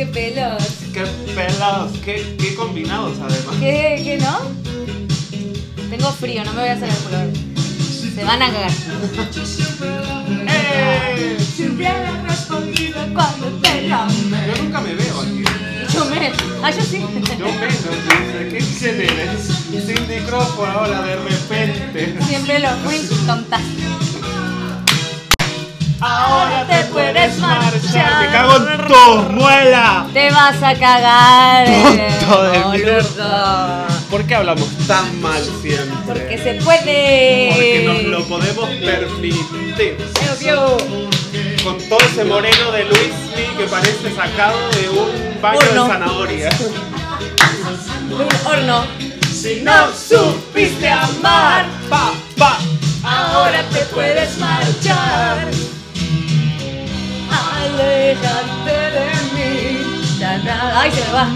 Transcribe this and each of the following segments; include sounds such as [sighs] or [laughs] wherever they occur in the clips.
qué pelos. Qué pelados, qué, qué combinados además. ¿Qué, qué no? Tengo frío, no me voy a sacar el color. Se van a cagar. ¡Eh! Si hubiera respondido cuando te llamé. Yo nunca me veo aquí. Yo me. Ah, yo sí. Yo dice, ¿qué quién eres? Sin micrófono ahora de repente. Siempre lo fui tonta. Ahora te marchar. Me cago en tu muela. Te vas a cagar. Tonto de boludo. ¿Por qué hablamos tan mal siempre? Porque se puede. Porque nos lo podemos permitir. Obvio. Con todo ese moreno de Luis Lee que parece sacado de un baño Horno. de zanahoria. De un horno. Si No supiste amar. pa, pa. Ahora te puedes marchar. Aléjate de mí. Ya nada. Ay, se me va.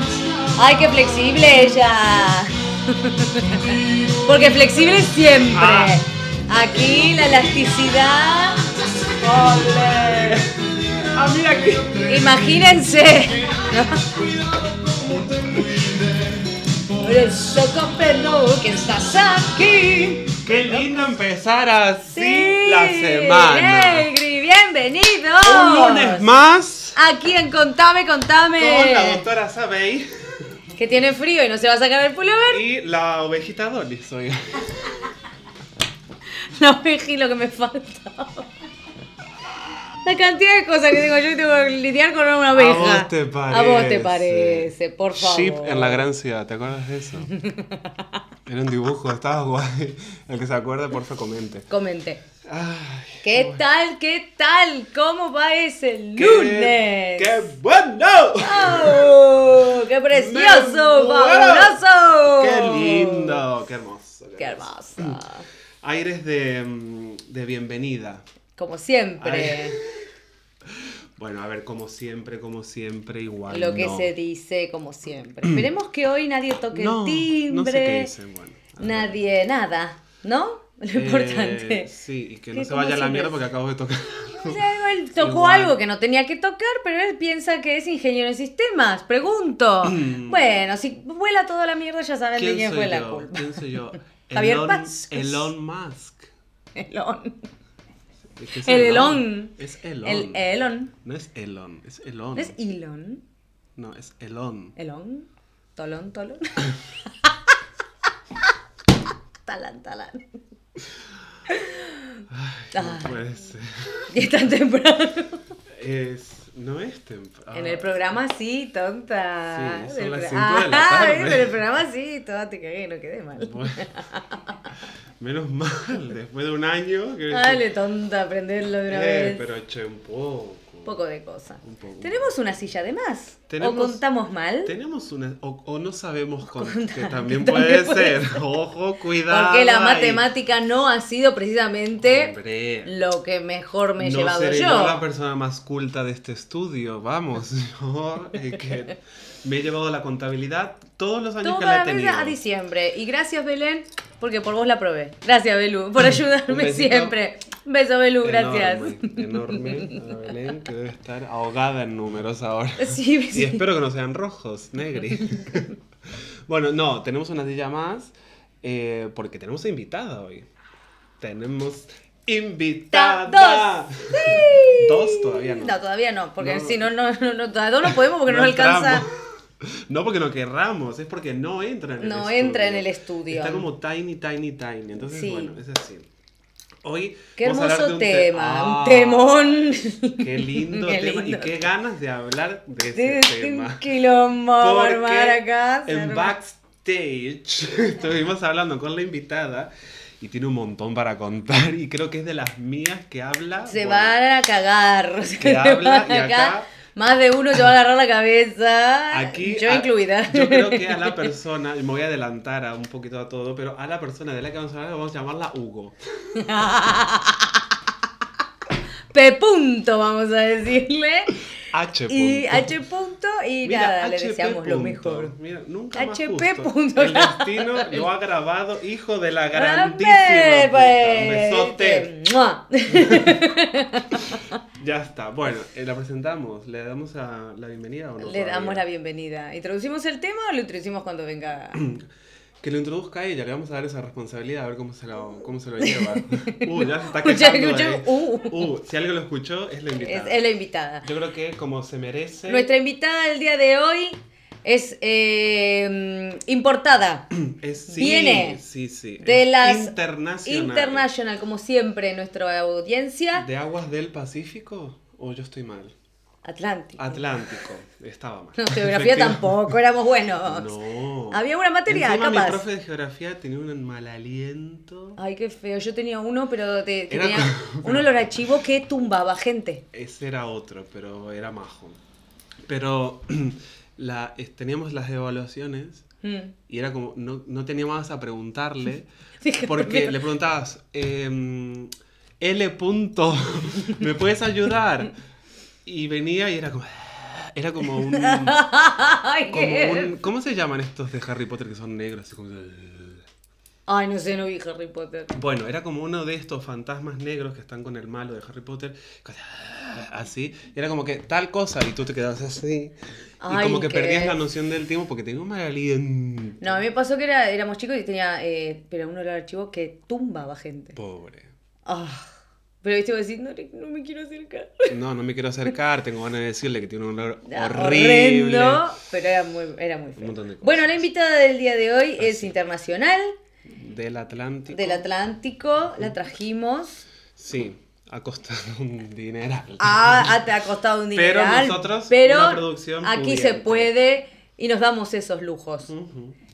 Ay, qué flexible ella. [laughs] Porque flexible siempre. Ah. Aquí la elasticidad. ¡Ole! Ah, mira aquí. Imagínense. [laughs] Por eso que estás aquí. Qué lindo empezar así Sí. la semana. Negri, bienvenido. Un lunes más Aquí en Contame, Contame. con la doctora Sabey Que tiene frío y no se va a sacar el pullover. y la ovejita Dolly soy. No me [laughs] lo que me falta. La cantidad de cosas que tengo yo y tengo que lidiar con una oveja. vos te A vos te parece. parece, por favor. Sheep en la gran ciudad, ¿te acuerdas de eso? [laughs] Era un dibujo, estaba guay. [laughs] El que se acuerde, por favor, comente. Comente. Ay, ¿Qué tal? ¿Qué tal? ¿Cómo va ese qué- lunes? ¡Qué bueno! ¡Oh! ¡Qué [laughs] precioso! ¡Fabuloso! ¡Qué lindo! ¡Qué hermoso! ¡Qué hermoso! Aires de, mm, de bienvenida. Como siempre. Bueno, a ver, como siempre, como siempre, igual. Lo que no. se dice, como siempre. Esperemos que hoy nadie toque No, el timbre. no sé qué dicen, bueno. a ver. Nadie, nada. ¿No? Lo Eh, importante. sí, y que no se vaya a la mierda porque acabo de tocar. O sea, él [laughs] tocó Igual. algo que no tenía que tocar, pero él piensa que es ingeniero en sistemas. Pregunto. [clears throat] bueno, si vuela toda la mierda, ya saben de quién fue la yo? culpa. ¿Quién soy yo? [laughs] Javier Elon. Elon Musk. Elon. Es El Elon. Es Elon. El Elon. No es Elon, es Elon. ¿No es Elon? No, es Elon. Elon. Tolón, tolón. [laughs] talán, talán. No Ay, puede ser. y es tan temprano. Es, no es temprano. En el programa sí, tonta. Sí, son las pro- cinco de la Ah, tarde. ¿ves? En el programa sí, toda te cagué, no quedé mal. Bueno, [laughs] menos mal, [laughs] después de un año. Que Dale, tonta, aprenderlo de una Eh, vez. pero che, un poco. Un poco de cosa. Un poco. ¿Tenemos una silla de más? Tenemos- ¿O contamos mal? Tenemos una. O, o no sabemos con, Contar, que [laughs] que también también puede puede ser. [laughs] Ojo, cuidado. Porque la matemática no ha sido precisamente Hombre, lo que mejor me he no llevado seré yo. yo la persona más culta de este estudio. Vamos, yo eh, que me he llevado la contabilidad todos los años que Toda la la he tenido. a diciembre. Y gracias, Belén, porque por vos la probé. Gracias, Belu, por [laughs] ayudarme siempre. Un beso, Belu, gracias. Enorme, enorme a Belén, que debe estar ahogada en números ahora. [laughs] Sí, Y sí. espero que no sean rojos, negri. [laughs] bueno, no, tenemos una silla más eh, porque tenemos invitada hoy. Tenemos invitada. Dos. Dos todavía no. No, todavía no, porque No. si no, no, no, no, todavía no podemos porque no, nos alcanza. No porque no querramos, es porque no entra en el No estudio. entra en el estudio. Está como tiny, tiny, tiny. Entonces, Sí. bueno, es así. Hoy Qué a hermoso un te- tema, Ah, un temón. Qué lindo [laughs] Qué tema lindo. y qué ganas de hablar de ese De de tema. un quilombo a armar acá. en backstage [laughs] estuvimos hablando con la invitada y tiene un montón para contar y creo que es de las mías que habla. Se bueno, van a cagar. [laughs] Que se habla van y acá- Más de uno se va a agarrar la cabeza. Aquí, yo a- incluida. Yo creo que a la [laughs] persona, me voy a adelantar a un poquito a todo, pero a la persona de la que vamos a hablar vamos a llamarla Hugo. [laughs] P punto, vamos a decirle. [laughs] H. Y punto. H punto y Mira, nada, le deseamos lo mejor. Mira, nunca HP punto. El destino lo ha grabado, hijo de la [laughs] ¡Grande, grandísima. puta. Pues! besote. [laughs] Ya está. Bueno, eh, la presentamos. ¿Le damos a la bienvenida o no? Le damos la bienvenida. ¿Introducimos el tema o lo introducimos cuando venga? [clears throat] Que lo introduzca ella, le vamos a dar esa responsabilidad a ver cómo se lo, cómo se lo lleva. [laughs] Uh, ya se está [laughs] quejando. escuché, uh. Uh, si alguien lo escuchó, es la Es, invitada. es la invitada. Yo creo que como se merece. Nuestra invitada del día de hoy es eh, importada. [clears throat] es, sí, viene sí, sí, de es las internacional. International, como siempre, nuestra audiencia. ¿De aguas del Pacífico? ¿O yo estoy mal? Atlántico. Atlántico. Estaba mal. [laughs] No, geografía tampoco, éramos buenos. No. Había una materia, Encima mi capaz. profe de geografía tenía un mal aliento. Ay, qué feo. Yo tenía uno, pero te- Era tenía como- [laughs] un olor a chivo que tumbaba gente. Ese era otro, pero era majo. Pero [clears throat] la, teníamos las evaluaciones Mm. y era como, no, no tenía más a preguntarle, [laughs] porque le preguntabas, em, L. punto, ¿me puedes ayudar? Y venía y era como, [sighs] era como un, [laughs] como ¿cómo se llaman estos de Harry Potter que son negros? Así como, Ay, no sé, no vi Harry Potter. Bueno, era como uno de estos fantasmas negros que están con el malo de Harry Potter, así, y era como que tal cosa, y tú te quedabas así, y como que perdías la noción del tiempo porque tenía un mal aliento. No, a mí me pasó que era, éramos chicos y tenía, eh, pero un olor a chivo que tumbaba gente. Pobre. Ah. Pero viste, vos decís, no, no me quiero acercar. [laughs] No, no me quiero acercar, tengo ganas de decirle que tiene un olor Ah, horrible. horrendo, pero era muy, era muy Un feo. montón de cosas. Bueno, la invitada del día de hoy es internacional, Del Atlántico. del Atlántico, la trajimos. Sí, ha costado un dineral. Ah, te ha costado un Pero dineral. nosotros, pero una producción aquí se puede y nos damos esos lujos.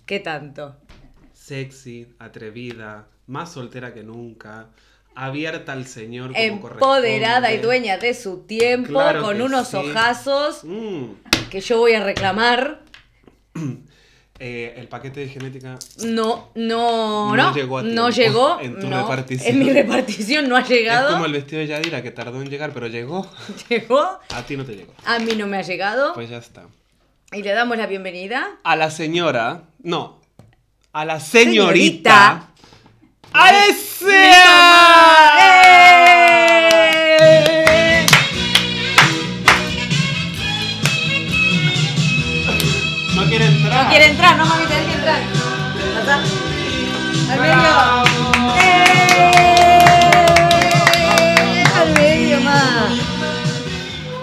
¿Qué tanto? Sexy, atrevida, más soltera que nunca, abierta al Señor como Empoderada y dueña de su tiempo, Claro con unos sí. ojazos Mm. que yo voy a reclamar. [clears throat] Eh, el paquete de genética No, no, No no. llegó a no llegó. en tu no. repartición. En mi repartición no ha llegado. es como el vestido de Yadira que tardó en llegar, pero llegó. [laughs] Llegó. A ti no te llegó. A mí no me ha llegado. Pues ya está. Y le damos la bienvenida. A la señora, no, a la señorita. Señorita. ¡Alessia! ¡Eh! No quiere entrar. No quiere entrar, no mami, tenés que entrar. Pasá. Al medio. ¡Eh! Al medio, ma.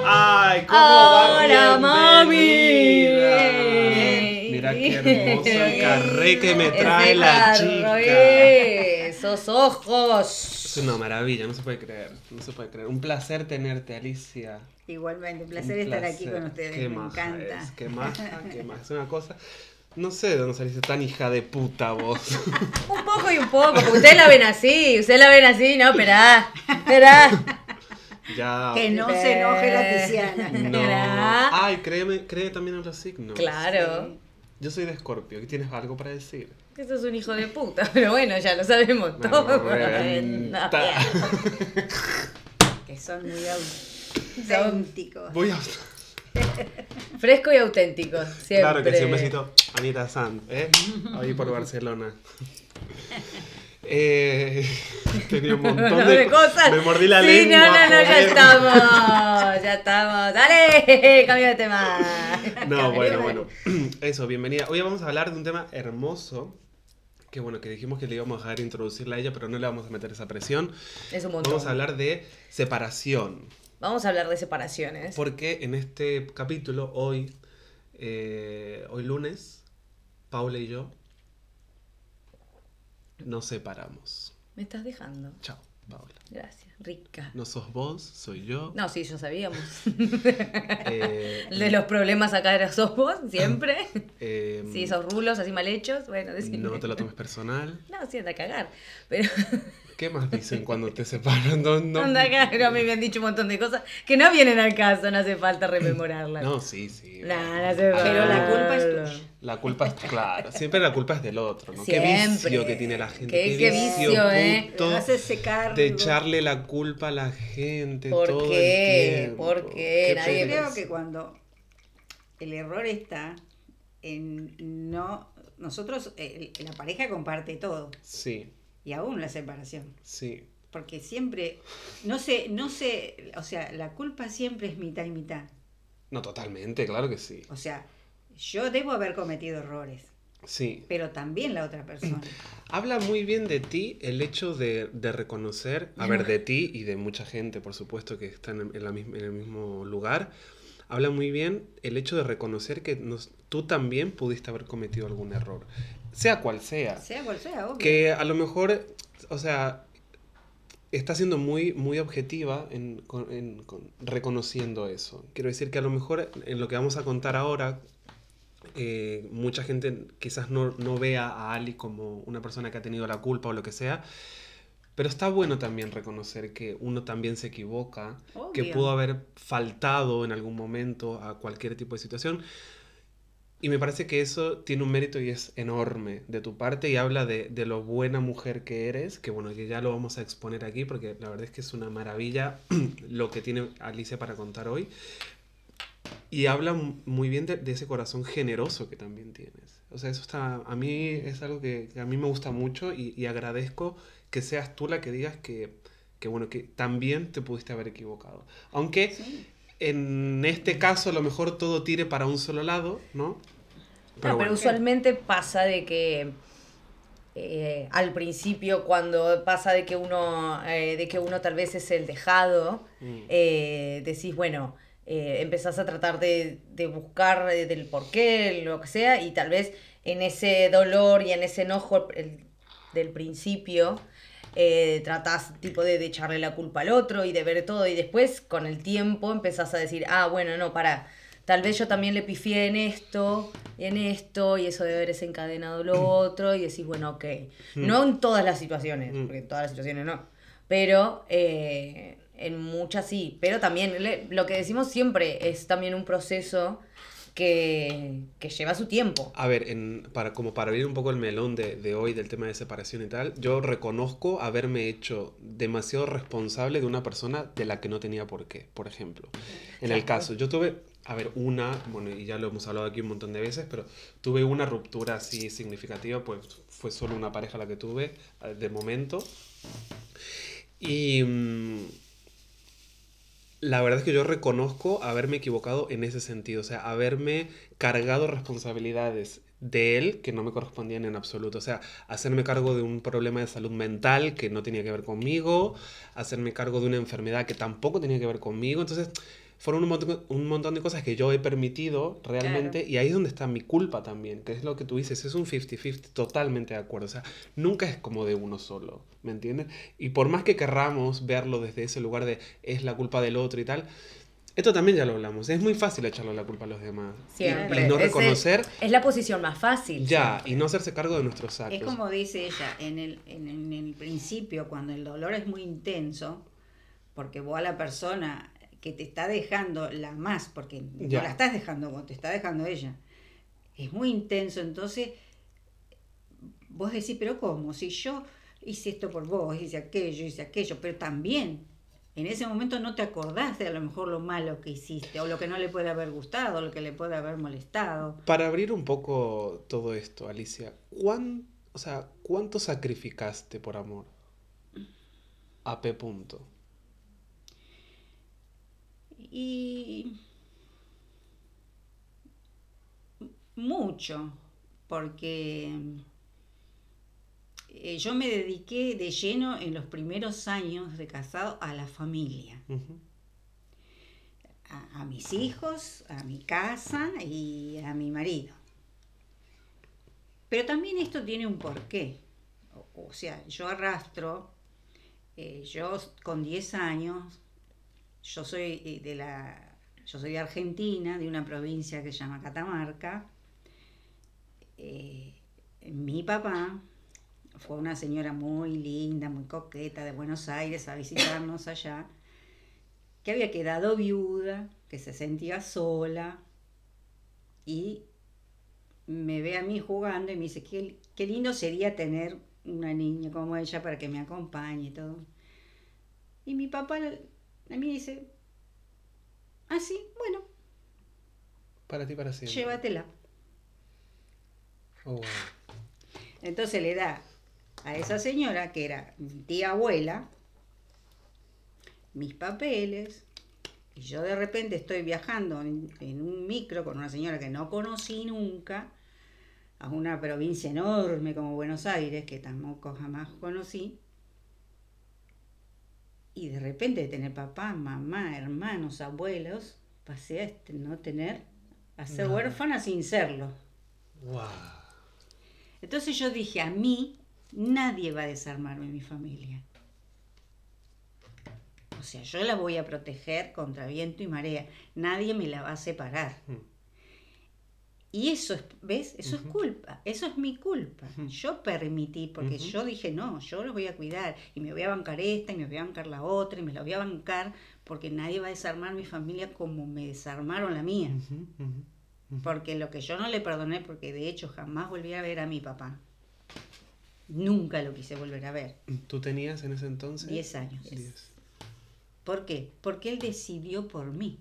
Ay, cómo va Hola, mami. Mira qué hermoso el carré que me trae la chica. Esos ojos. Es una maravilla, no se puede creer, no se puede creer. Un placer tenerte, Alicia. Igualmente, un placer Un estar aquí con ustedes, Qué me maja encanta. Es, qué maja, [laughs] qué maja. Es una cosa. No sé de dónde saliste tan hija de puta vos. [laughs] Un poco y un poco, porque ustedes la ven así, ustedes la ven así, no, esperá, esperá. [laughs] ya. Que no se enoje la Tiziana. No. Ay, créeme, cree también en los signos. Claro. Yo soy de Escorpio. ¿Qué tienes algo para decir? Que sos un hijo de puta, [laughs] pero bueno, ya lo sabemos [laughs] reventa. Que son muy auténticos. Voy a. [laughs] Fresco y auténtico, siempre. Claro que sí, un besito. Anita Sanz, ¿eh? Ahí por Barcelona. Eh, [laughs] tenía un [laughs] montón No, de, de cosas. Me mordí la sí, lengua. no, no, no, ya estamos. Ya estamos. Dale, [laughs] cambio de tema. No, bueno, bueno. [clears throat] Eso, bienvenida. Hoy vamos a hablar de un tema hermoso. Que bueno, que dijimos que le íbamos a dejar introducirla a ella, pero no le vamos a meter esa presión. Es un montón. Vamos a hablar de separación. Vamos a hablar de separaciones. Porque en este capítulo, hoy, eh, hoy lunes, Paula y yo nos separamos. Me estás dejando. Chao, Paula. Gracias, rica. No sos vos, soy yo. No, sí, yo sabíamos. [laughs] Eh, El de los problemas acá era sos vos, siempre. [laughs] eh, Sí, esos rulos así mal hechos. Bueno, decime. No te lo tomes personal. No, sí, anda a cagar. Pero ¿Qué más dicen cuando te separan? No, no. mí me han dicho un montón de cosas que no vienen al caso, no hace falta rememorarlas. No, sí, sí. Nah, no hace falta. Pero la culpa es tuya. La culpa es, claro, siempre la culpa es del otro, ¿no? Siempre. Qué vicio que tiene la gente. Qué- qué vicio, ¿eh? puto, Te haces secar. de echarle la culpa a la gente ¿Por todo qué? el tiempo. ¿Por qué? Nadie- pereza. Creo que cuando el error está en no. Nosotros, eh, la pareja comparte todo. Sí, Y aún la separación. sí. porque siempre, no sé, no sé, o sea, la culpa siempre es mitad y mitad. No, totalmente, claro que sí. O sea, yo debo haber cometido errores, Sí. pero también la otra persona. [clears throat] Habla muy bien de ti el hecho de, de reconocer, a ver, de ti y de mucha gente, por supuesto, que están en, la en el mismo lugar. Habla muy bien el hecho de reconocer que nos- tú también pudiste haber cometido algún error, sea cual sea. Sea cual sea, obvio. Que a lo mejor, o sea, está siendo muy, muy objetiva en, en- con- reconociendo eso. Quiero decir que a lo mejor en lo que vamos a contar ahora, eh, mucha gente quizás no, no vea a Ali como una persona que ha tenido la culpa o lo que sea, pero está bueno también reconocer que uno también se equivoca, que pudo haber faltado en algún momento a cualquier tipo de situación. Y me parece que eso tiene un mérito y es enorme de tu parte y habla de, de lo buena mujer que eres, que bueno, que ya lo vamos a exponer aquí porque la verdad es que es una maravilla [clears throat] lo que tiene Alicia para contar hoy. Y habla muy bien de, ese corazón generoso que también tienes. O sea, eso está, a mí es algo que, a mí me gusta mucho y, y agradezco que seas tú la que digas que, que, bueno, que también te pudiste haber equivocado. Aunque. En este caso a lo mejor todo tire para un solo lado, ¿no? No, pero bueno. usualmente pasa de que eh, al principio cuando pasa de que uno eh, de que uno tal vez es el dejado Mm. eh, decís bueno empezás a tratar de, de buscar del por qué lo que sea y tal vez en ese dolor y en ese enojo el- del principio eh, tratás tipo de, de echarle la culpa al otro y de ver todo y después con el tiempo empezás a decir, ah, bueno, no, para, tal vez yo también le pifié en esto, en esto y eso debe haber desencadenado lo [clears throat] otro y decís, bueno, ok. No en todas las situaciones, Mm. porque en todas las situaciones no, pero eh, en muchas sí, pero también le- lo que decimos siempre es también un proceso que, que lleva su tiempo. A ver, en, para, como para abrir un poco el melón de, de hoy del tema de separación y tal, yo reconozco haberme hecho demasiado responsable de una persona de la que no tenía por qué, por ejemplo. En el caso, yo tuve, a ver, una, bueno, y ya lo hemos hablado aquí un montón de veces, pero tuve una ruptura así significativa, pues fue solo una pareja la que tuve eh, de momento. Y mm, la verdad es que yo reconozco haberme equivocado en ese sentido, o sea, haberme cargado responsabilidades de él que no me correspondían en absoluto, o sea, hacerme cargo de un problema de salud mental que no tenía que ver conmigo, hacerme cargo de una enfermedad que tampoco tenía que ver conmigo, entonces fueron un montón, un montón de cosas que yo he permitido realmente y ahí es donde está mi culpa también, que es lo que tú dices, es un 50-50 totalmente de acuerdo, o sea, nunca es como de uno solo, ¿me entiendes? Y por más que querramos verlo desde ese lugar de es la culpa del otro y tal, esto también ya lo hablamos, es muy fácil echarle la culpa a los demás. Y- Siempre. Y, no Ese- reconocer Es la posición más fácil. ya, siempre. y no hacerse cargo de nuestros Es actos. como dice ella, en el, en, en el principio, cuando el dolor es muy intenso, porque vos a la persona que te está dejando la más, porque Ya. no la estás dejando vos, te está dejando ella, es muy intenso, entonces vos decís, pero ¿cómo? Si yo hice esto por vos, hice aquello, hice aquello, pero también en ese momento no te acordás de a lo mejor lo malo que hiciste, o lo que no le puede haber gustado, o lo que le puede haber molestado. Para abrir un poco todo esto, Alicia, ¿cuán, o sea, ¿cuánto sacrificaste por amor? A P punto. Y mucho, porque eh, yo me dediqué de lleno en los primeros años de casado a la familia, a, a mis hijos, a mi casa y a mi marido. Pero también esto tiene un porqué. O, o sea, yo arrastro, eh, yo con 10 años, yo soy eh, de la yo soy de Argentina, de una provincia que se llama Catamarca. Eh, mi papá fue una señora muy linda, muy coqueta de Buenos Aires a visitarnos [coughs] allá, que había quedado viuda, que se sentía sola y me ve a mí jugando y me dice, qué, qué lindo sería tener una niña como ella para que me acompañe y todo. Y mi papá a mí dice, ah, sí, bueno, Para ti, para siempre. llévatela. Oh, wow. Entonces le da a esa señora, que era mi tía abuela, mis papeles. Y yo de repente estoy viajando en, en un micro con una señora que no conocí nunca a una provincia enorme como Buenos Aires, que tampoco jamás conocí. Y de repente tener papá, mamá, hermanos, abuelos, pasé a este- no tener, a ser huérfana sin serlo. Wow. Entonces yo dije, a mí nadie va a desarmarme mi familia. O sea, yo la voy a proteger contra viento y marea. Nadie me la va a separar. Mm. Y eso es, ¿ves? Eso es culpa. Eso es mi culpa. Yo permití, porque yo dije, no, yo los voy a cuidar. Y me voy a bancar esta, y me voy a bancar la otra, y me la voy a bancar, porque nadie va a desarmar mi familia como me desarmaron la mía. Porque lo que yo no le perdoné, porque de hecho jamás volví a ver a mi papá. Nunca lo quise volver a ver. ¿Tú tenías en ese entonces? Diez años. Diez. ¿Por qué? Porque él decidió por mí.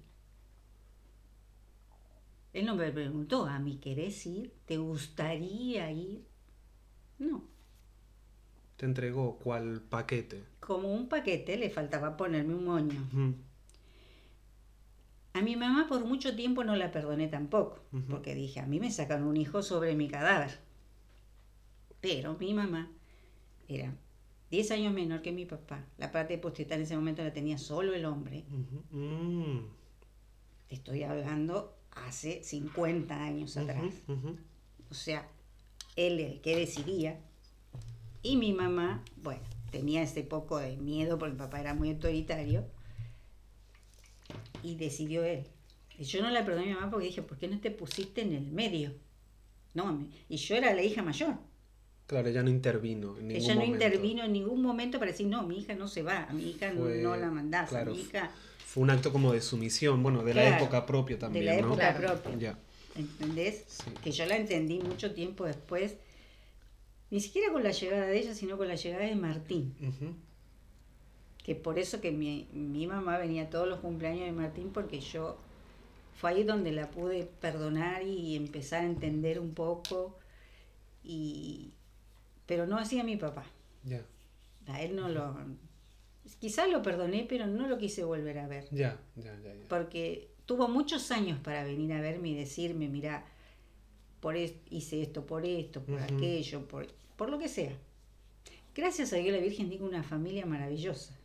Él no me preguntó, ¿a mí querés ir? ¿Te gustaría ir? No. Te entregó cuál paquete. Como un paquete le faltaba ponerme un moño. A mi mamá por mucho tiempo no la perdoné tampoco, porque dije, a mí me sacan un hijo sobre mi cadáver. Pero mi mamá era 10 años menor que mi papá. La parte posteta en ese momento la tenía solo el hombre. Mm. Te estoy hablando hace 50 años atrás. O sea, él el que decidía. Y mi mamá, bueno, tenía ese poco de miedo porque mi papá era muy autoritario. Y decidió él. Y yo no la perdoné a mi mamá porque dije, ¿por qué no te pusiste en el medio? No, y yo era la hija mayor. Claro, ella no intervino en ningún Ella no momento. intervino en ningún momento para decir, no, mi hija no se va, a mi hija Fue- no la mandás, claro, a mi hija, Fue un acto como de sumisión, bueno, de la época propia también, de la ¿no? época Claro. propia. Ya. ¿entendés? Sí. Que yo la entendí mucho tiempo después, ni siquiera con la llegada de ella, sino con la llegada de Martín. Que por eso que mi, mi mamá venía a todos los cumpleaños de Martín porque yo fue ahí donde la pude perdonar y empezar a entender un poco y pero no hacía mi papá Ya, a él no lo quizás lo perdoné pero no lo quise volver a ver ya, ya, ya. ya. porque tuvo muchos años para venir a verme y decirme mira por hice esto por esto por aquello por por lo que sea gracias a Dios la Virgen tengo una familia maravillosa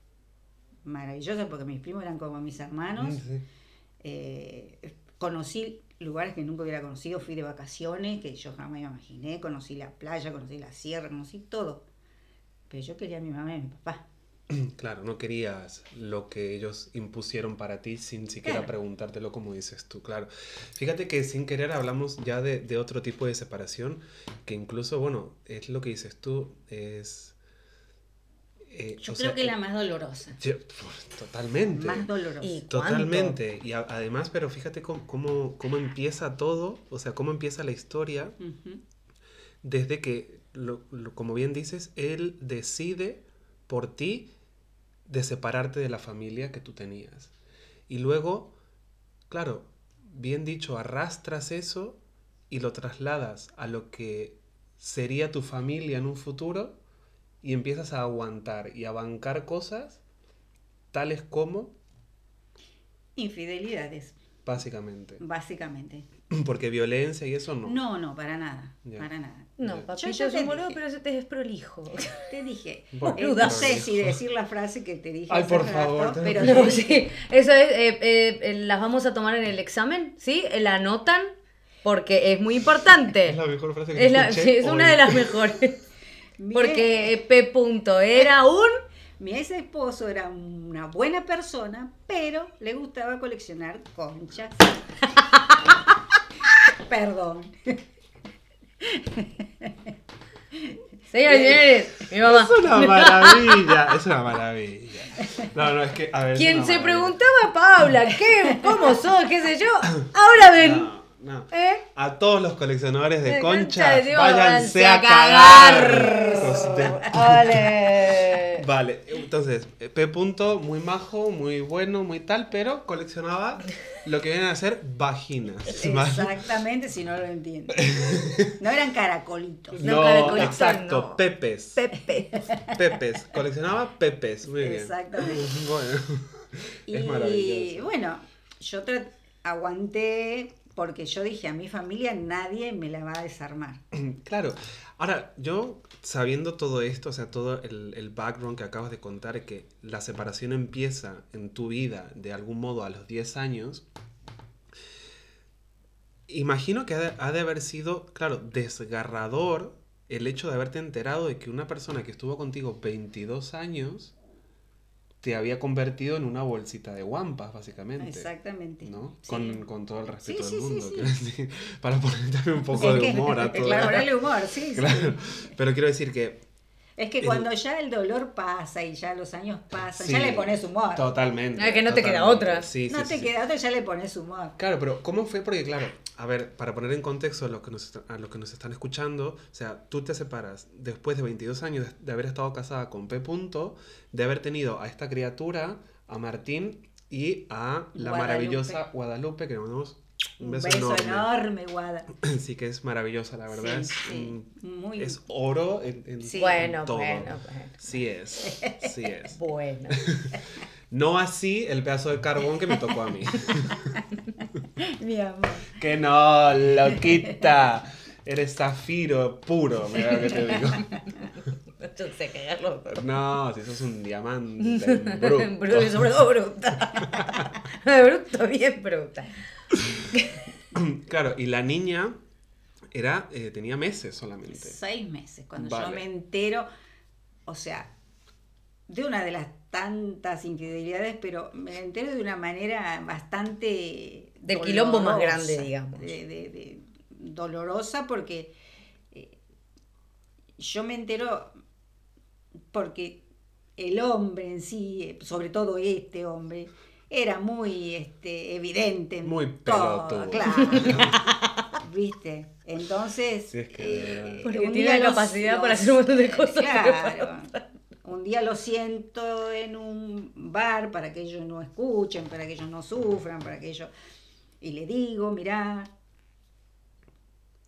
maravillosa porque mis primos eran como mis hermanos sí. Eh, conocí lugares que nunca hubiera conocido fui de vacaciones que yo jamás me imaginé conocí la playa conocí la sierra conocí todo pero yo quería a mi mamá y a mi papá [clears throat] Claro, no querías lo que ellos impusieron para ti sin siquiera Claro. preguntártelo como dices tú, claro. Fíjate que sin querer hablamos ya de, de otro tipo de separación, que incluso, bueno, es lo que dices tú, es... eh, yo creo sea, que la más dolorosa yo- totalmente. más dolorosa Y- Totalmente. Y a- además, pero fíjate cómo, cómo, cómo empieza todo, o sea, cómo empieza la historia desde que, lo- lo- como bien dices, él decide por ti de separarte de la familia que tú tenías. Y luego, claro, bien dicho, arrastras eso y lo trasladas a lo que sería tu familia en un futuro y empiezas a aguantar y a bancar cosas tales como, infidelidades básicamente. básicamente [clears throat] Porque violencia y eso no. no no para nada Ya. para nada No, papito Yo ya es te un boludo, dije. pero ese te es prolijo. [laughs] te dije [laughs] eh, no sé si decir la frase que te dije Ay, por favor, pero No, sí. Eso es, eh, eh, eh, las vamos a tomar en el examen, ¿sí? La anotan porque es muy importante. Es la mejor frase que Es, la- escuché sí, es una de las mejores. [laughs] Porque P. Punto era un... Mi ex esposo era una buena persona, pero le gustaba coleccionar conchas. Perdón. Señores señores, mi mamá. Es una maravilla, es una maravilla. No, no, es que, a ver. Quien se maravilla. preguntaba, Paula, ¿qué? ¿Cómo sos? ¿Qué sé yo? Ahora ven. No, no. ¿Eh? A todos los coleccionadores de De conchas, digo, váyanse váyanse a cagar. de- Ole. Vale, entonces, eh, P. Punto, muy majo, muy bueno, muy tal, pero coleccionaba lo que vienen a ser vaginas. ¿vale? Exactamente, si no lo entiendo. No eran caracolitos. No, No, caracolitos exacto, no. pepes. Pepe. Pepes, coleccionaba pepes, muy bien. Exactamente. [laughs] Bueno, Y Es maravilloso. bueno, yo aguanté porque yo dije a mi familia nadie me la va a desarmar. [clears throat] Claro. Ahora, yo sabiendo todo esto, o sea, todo el, el background que acabas de contar, que la separación empieza en tu vida de algún modo a los 10 años, imagino que ha de, ha de haber sido, claro, desgarrador el hecho de haberte enterado de que una persona que estuvo contigo 22 años te había convertido en una bolsita de guampas, básicamente. Exactamente. ¿no? Sí. Con, con todo el respeto Sí, del sí, mundo, sí. quiero decir, [laughs] para poner también un poco de humor a [laughs] todo Claro, ponerle humor, sí, sí. Claro. Pero quiero decir que Es que cuando ya el dolor pasa y ya los años pasan, Sí, ya le pones humor. totalmente. No, es que no te queda otra. Sí, no sí, te sí. queda otro, ya le pones humor. Claro, pero ¿cómo fue? Porque claro, a ver, para poner en contexto a los que nos, est- a los que nos están escuchando, o sea, tú te separas después de 22 años de- de haber estado casada con P. Punto, de haber tenido a esta criatura, a Martín y a la Guadalupe. maravillosa Guadalupe, que le mandamos un Un beso, beso, enorme. enorme, Guada. [clears throat] Sí que es maravillosa, la verdad. Sí, es, sí, un- muy- es oro en, en Sí. Bueno, todo. bueno, bueno. Sí es, sí es. [laughs] Bueno. [laughs] No así el pedazo de carbón que me tocó a mí. [laughs] Mi amor. que no, loquita. Eres zafiro puro, mira lo que te digo. Yo sé cagarlo. No, si sos un diamante bruto. Bruto, sobre todo bruta. bruto, bien bruta. [laughs] Claro, y la niña era, eh, tenía meses solamente. Seis meses, cuando Vale. yo me entero, o sea, de una de las tantas infidelidades, pero me entero de una manera bastante... Del quilombo más grande, digamos. de- de- de- dolorosa porque eh, yo me entero porque el hombre en sí, eh, sobre todo este hombre, era muy este, evidente en Muy todo, pelotudo. claro. [laughs] ¿Viste? Entonces, Sí, es que eh. Porque un tiene día la capacidad los- para hacer un montón de cosas Claro. Un día lo siento en un bar para que ellos no escuchen, para que ellos no sufran, para que ellos... Y le digo, mirá,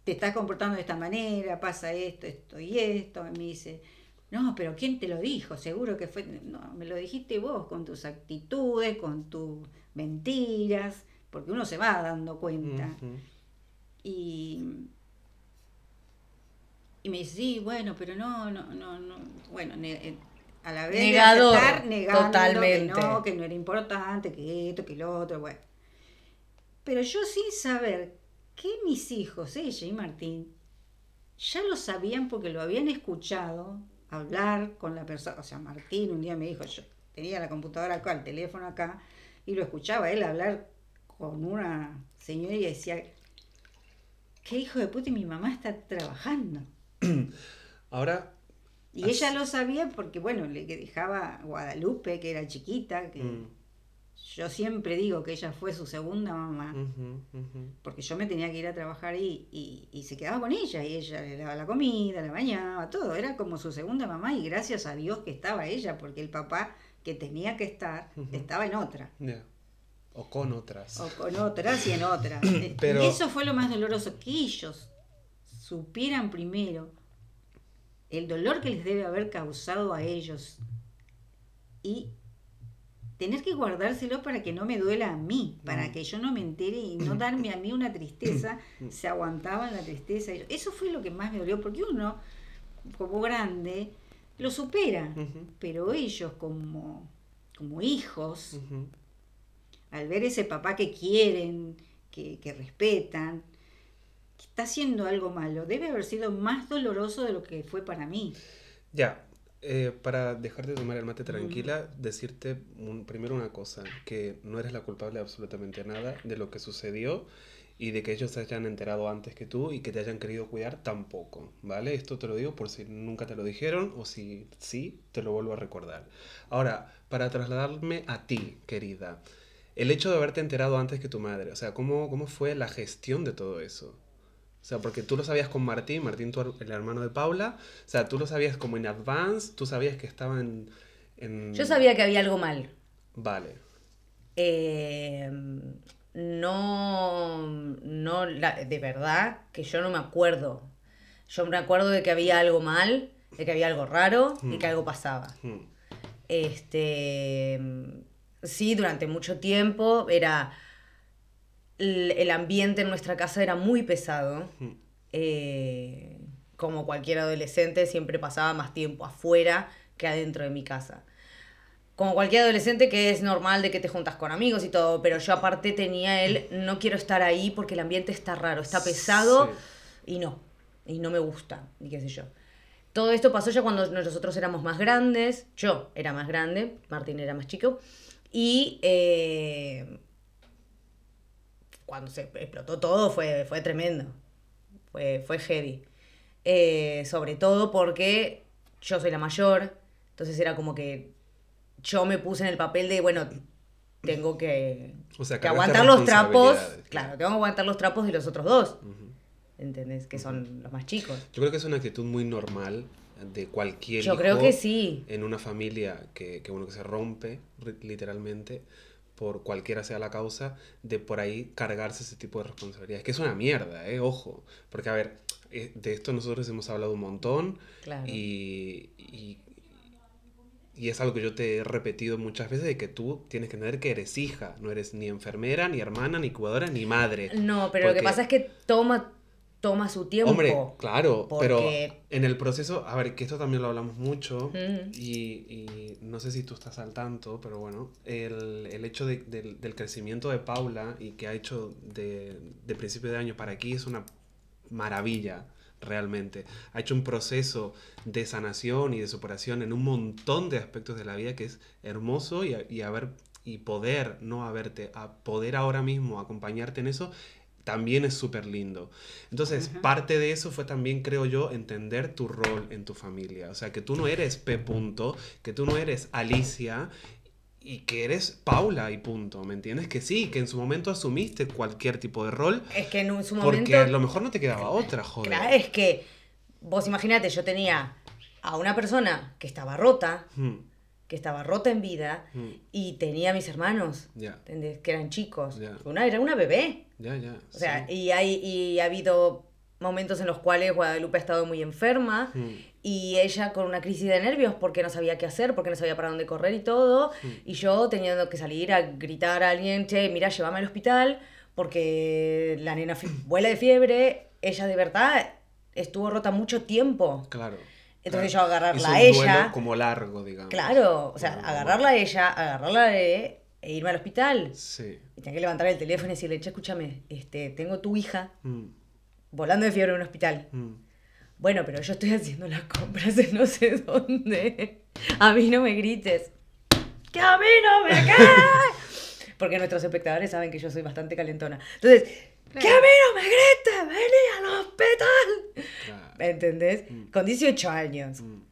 te estás comportando de esta manera, pasa esto, esto y esto. Y me dice, no, pero ¿quién te lo dijo? Seguro que fue... No, me lo dijiste vos con tus actitudes, con tus mentiras, porque uno se va dando cuenta. Y, y me dice, sí, bueno, pero no, no, no, no. Bueno, ne- eh, a la vez Negador, de aceptar, negando totalmente. que no, que no era importante, que esto, que lo otro, bueno. Pero yo sin saber que mis hijos, ella y Martín, ya lo sabían porque lo habían escuchado hablar con la persona. O sea, Martín un día me dijo, yo tenía la computadora acá, el teléfono acá, y lo escuchaba él hablar con una señora y decía, qué hijo de puta y mi mamá está trabajando. [clears throat] Ahora, Y ella lo sabía porque, bueno, le dejaba a Guadalupe, que era chiquita, que mm, yo siempre digo que ella fue su segunda mamá, porque yo me tenía que ir a trabajar y, y, y se quedaba con ella, y ella le daba la comida, la bañaba, todo, era como su segunda mamá, y gracias a Dios que estaba ella, porque el papá que tenía que estar, estaba en otra. O con otras. o con otras y en otras. [coughs] Pero- Y eso fue lo más doloroso, que ellos supieran primero el dolor que les debe haber causado a ellos y tener que guardárselo para que no me duela a mí, para que yo no me entere y no [coughs] darme a mí una tristeza, se aguantaban la tristeza. Eso fue lo que más me dolió, porque uno, como grande, lo supera, pero ellos como, como hijos, al ver ese papá que quieren, que, que respetan, que está haciendo algo malo, debe haber sido más doloroso de lo que fue para mí. Ya, eh, para dejarte tomar el mate tranquila, decirte un- primero una cosa, que no eres la culpable de absolutamente nada de lo que sucedió y de que ellos se hayan enterado antes que tú y que te hayan querido cuidar tampoco, ¿vale? Esto te lo digo por si nunca te lo dijeron o si sí, te lo vuelvo a recordar. Ahora, para trasladarme a ti, querida, el hecho de haberte enterado antes que tu madre, o sea, ¿cómo, cómo fue la gestión de todo eso? O sea, porque tú lo sabías con Martín, Martín, tu el hermano de Paula. O sea, tú lo sabías como en advance, tú sabías que estaba en... Yo sabía que había algo mal. Vale. Eh, no, no, la- de verdad que yo no me acuerdo. Yo me acuerdo de que había algo mal, de que había algo raro y que algo pasaba. Hmm. Este, sí, durante mucho tiempo era... El, el ambiente en nuestra casa era muy pesado. Mm. Eh, como cualquier adolescente, siempre pasaba más tiempo afuera que adentro de mi casa. Como cualquier adolescente que es normal de que te juntas con amigos y todo, pero yo aparte tenía el no quiero estar ahí porque el ambiente está raro, está pesado y no, y no me gusta, y qué sé yo. Todo esto pasó ya cuando nosotros éramos más grandes, yo era más grande, Martín era más chico, y eh, cuando se explotó todo fue, fue tremendo, fue, fue heavy. Eh, sobre todo porque yo soy la mayor, entonces era como que yo me puse en el papel de, bueno, tengo que, [laughs] O sea, que aguantar los trapos, claro, tengo que aguantar los trapos de los otros dos, Ujú. ¿entendés? Que son los más chicos. Yo creo que es una actitud muy normal de cualquier Yo hijo creo que sí. en una familia que, que, bueno, que se rompe literalmente por cualquiera sea la causa, de por ahí cargarse ese tipo de responsabilidades. Que es una mierda, ¿eh? Ojo. Porque, a ver, eh, de esto nosotros hemos hablado un montón Claro. y, y, y es algo que yo te he repetido muchas veces de que tú tienes que entender que eres hija, no eres ni enfermera, ni hermana, ni cuidadora, ni madre. No, pero lo que pasa es que toma, toma su tiempo. Hombre, claro, pero porque- en el proceso, a ver, que esto también lo hablamos mucho y, y no sé si tú estás al tanto, pero bueno, el, el hecho de- del, del crecimiento de Paula y que ha hecho de, de principio de año para aquí es una maravilla, realmente. Ha hecho un proceso de sanación y de superación en un montón de aspectos de la vida que es hermoso y, y haber y poder no haberte, a poder ahora mismo acompañarte en eso también es súper lindo. Entonces, parte de eso fue también, creo yo, entender tu rol en tu familia. O sea, que tú no eres P. Punto, que tú no eres Alicia y que eres Paula y punto, ¿me entiendes? Que sí, que en su momento asumiste cualquier tipo de rol Es que en su momento... porque a lo mejor no te quedaba otra, joder. Claro, es que vos imaginate, yo tenía a una persona que estaba rota, Hmm, que estaba rota en vida, hmm, y tenía a mis hermanos. Que eran chicos. Una era una bebé. ya, ya. O sea, sí. y, hay, y ha habido momentos en los cuales Guadalupe ha estado muy enferma Hmm, y ella con una crisis de nervios porque no sabía qué hacer, porque no sabía para dónde correr y todo. Mm. Y yo teniendo que salir a gritar a alguien, che, mira, llévame al hospital porque la nena vuela de fiebre. Ella de verdad estuvo rota mucho tiempo. Claro. Entonces claro. yo agarrarla a un ella. duelo como largo, digamos. Claro, o sea, agarrarla a ella, agarrarla a él e irme al hospital. Sí. Y tenía que levantar el teléfono y decirle, che, escúchame, este, tengo tu hija Hmm, volando de fiebre en un hospital. hmm. Bueno, pero yo estoy [laughs] haciendo las compras en no sé dónde. A mí no me grites. ¡Que a mí no me! [laughs] Porque nuestros espectadores saben que yo soy bastante calentona. Entonces, ¡que a mí no me grites! ¡Vení al hospital! Claro. ¿Entendés? Mm. Con 18 años. Hmm.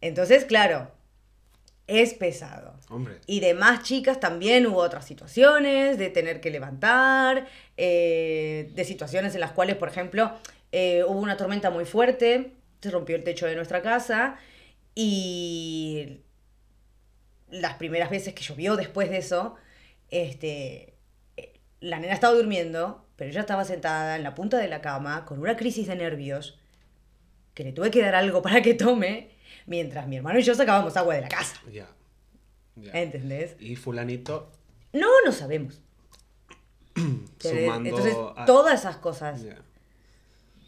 Entonces, claro, es pesado. Hombre. Y de más chicas también hubo otras situaciones de tener que levantar, eh, de situaciones en las cuales, por ejemplo, eh, hubo una tormenta muy fuerte, se rompió el techo de nuestra casa y las primeras veces que llovió después de eso, este, eh, la nena estaba durmiendo, pero ella estaba sentada en la punta de la cama con una crisis de nervios que le tuve que dar algo para que tome, mientras mi hermano y yo sacábamos agua de la casa. Ya. ya. ¿Entendés? Y fulanito No, no sabemos. [clears throat] sumando Entonces, a- todas esas cosas. Ya.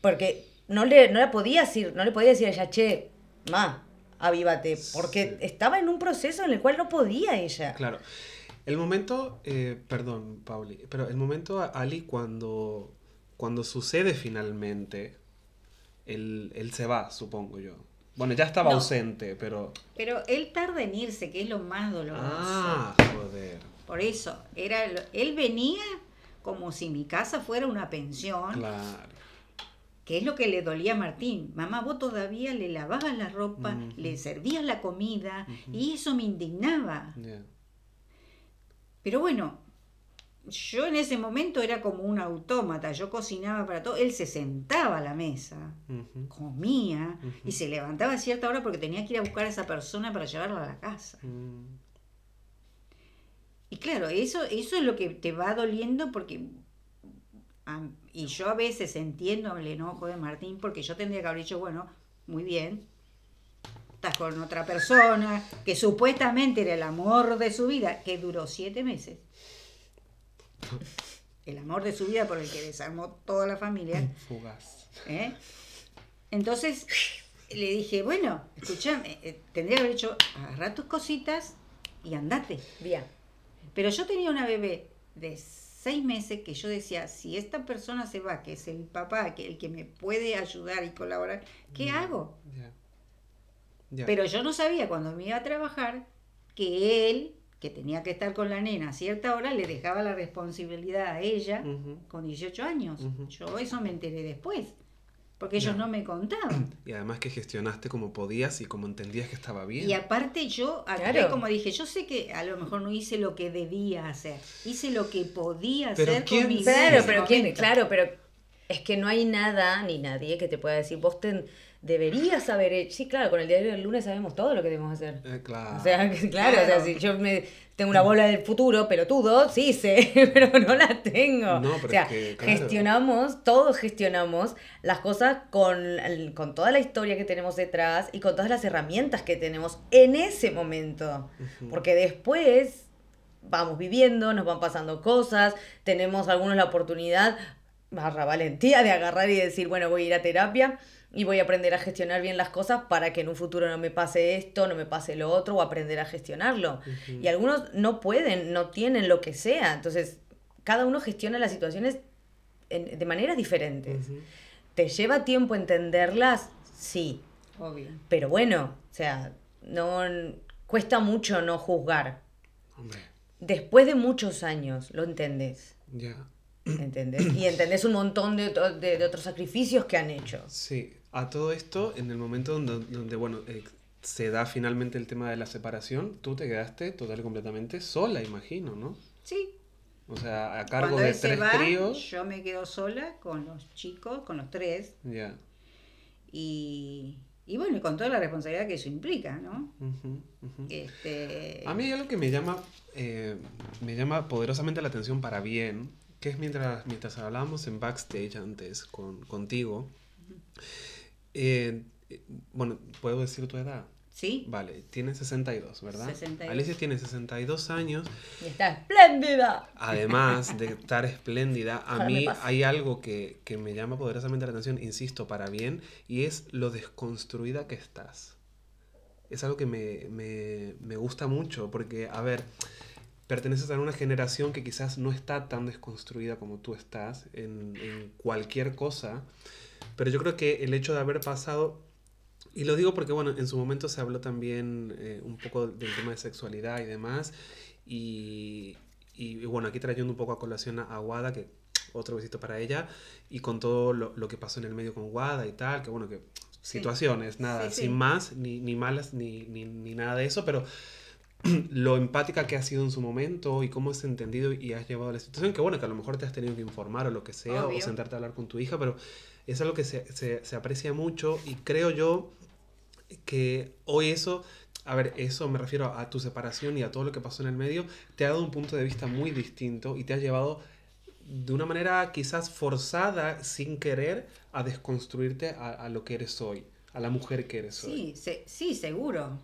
Porque no le, no le podía decir, no le podía decir a ella, che, ma, avívate. Porque Sí. estaba en un proceso en el cual no podía ella. Claro. El momento, eh, perdón, Pauli, pero el momento, Ali, cuando, cuando sucede finalmente, él, él se va, supongo yo. Bueno, ya estaba No. ausente, pero... Pero él tarda en irse, que es lo más doloroso. Ah, joder. Por eso, era él venía como si mi casa fuera una pensión, Claro. que es lo que le dolía a Martín. Mamá, vos todavía le lavabas la ropa, le servías la comida, y eso me indignaba. Pero bueno, yo en ese momento era como un autómata, yo cocinaba para todo, él se sentaba a la mesa, comía y se levantaba a cierta hora porque tenía que ir a buscar a esa persona para llevarla a la casa. Mm, Y claro, eso, eso es lo que te va doliendo porque... y yo a veces entiendo el enojo de Martín porque yo tendría que haber dicho, bueno, muy bien, estás con otra persona, que supuestamente era el amor de su vida, que duró siete meses. El amor de su vida por el que desarmó toda la familia. [laughs] Fugaz. ¿eh? Entonces le dije, bueno, escúchame, eh, tendría que haber hecho, agarrar tus cositas y andate. Bien. Pero yo tenía una bebé de seis meses que yo decía, si esta persona se va, que es el papá, que el que me puede ayudar y colaborar, ¿qué hago? Ya. Ya. Pero yo no sabía cuando me iba a trabajar que él, que tenía que estar con la nena a cierta hora, le dejaba la responsabilidad a ella con 18 años. Yo eso me enteré después, porque ellos Ya. no me contaban. Y además que gestionaste como podías y como entendías que estaba bien. Y aparte yo, Claro. como dije, yo sé que a lo mejor no hice lo que debía hacer, hice lo que podía Pero hacer ¿quién con mi Claro, pero quién, claro, pero es que no hay nada ni nadie que te pueda decir, vos te, deberías haber hecho. Sí, claro, con el diario del lunes sabemos todo lo que debemos hacer. Eh, claro. O sea, [laughs] que claro, o sea, si yo me tengo una bola del futuro, pelotudo, sí sé, [laughs] pero no la tengo. No, pero o sea, es que, claro. gestionamos, todos gestionamos las cosas con, con toda la historia que tenemos detrás y con todas las herramientas que tenemos en ese momento. Porque después vamos viviendo, nos van pasando cosas, tenemos algunos la oportunidad, barra valentía, de agarrar y decir, bueno, voy a ir a terapia y voy a aprender a gestionar bien las cosas para que en un futuro no me pase esto, no me pase lo otro, o aprender a gestionarlo. Y algunos no pueden, no tienen lo que sea. Entonces, cada uno gestiona las situaciones en- de maneras diferentes. ¿Te lleva tiempo entenderlas? Sí. Obvio. Pero bueno, o sea, no cuesta mucho no juzgar. Hombre, Después de muchos años lo entendés. ya. ¿Entendés? Y entendés un montón de, de- de otros sacrificios que han hecho. Sí, a todo esto, en el momento donde, donde, bueno, eh, se da finalmente el tema de la separación, tú te quedaste total y completamente sola, imagino, ¿no? Sí. O sea, a cargo Cuando de tres va, críos. yo me quedo sola con los chicos, con los tres, Ya. y, y bueno, y con toda la responsabilidad que eso implica, ¿no? Este, A mí hay algo que me llama, eh, me llama poderosamente la atención para bien, que es mientras, mientras hablábamos en backstage antes con, contigo. eh, eh, bueno, ¿puedo decir tu edad? sí, Vale, tienes 62, ¿verdad? 62. Alicia tiene 62 años. Y está espléndida. Además de estar espléndida, [laughs] a me mí hay algo que, que me llama poderosamente la atención, insisto, para bien, y es lo desconstruida que estás. Es algo que me, me- me gusta mucho, porque, a ver, perteneces a una generación que quizás no está tan desconstruida como tú estás en, en cualquier cosa, pero yo creo que el hecho de haber pasado, y lo digo porque, bueno, en su momento se habló también eh, un poco del tema de sexualidad y demás, y, y, bueno, aquí trayendo un poco a colación a, a Wada, que otro besito para ella, y con todo lo, lo que pasó en el medio con Wada y tal, que bueno, que situaciones, nada, Sí, sí. sin más, ni, ni malas, ni, ni, ni nada de eso, pero [clears throat] lo empática que has sido en su momento y cómo has entendido y has llevado la situación, que bueno, que a lo mejor te has tenido que informar o lo que sea, Obvio. o sentarte a hablar con tu hija, pero es algo que se, se, se aprecia mucho y creo yo que hoy eso, a ver, eso me refiero a, tu separación y a todo lo que pasó en el medio, te ha dado un punto de vista muy distinto y te ha llevado de una manera quizás forzada, sin querer, a desconstruirte a, a lo que eres hoy, a la mujer que eres hoy. sí, se- sí, seguro.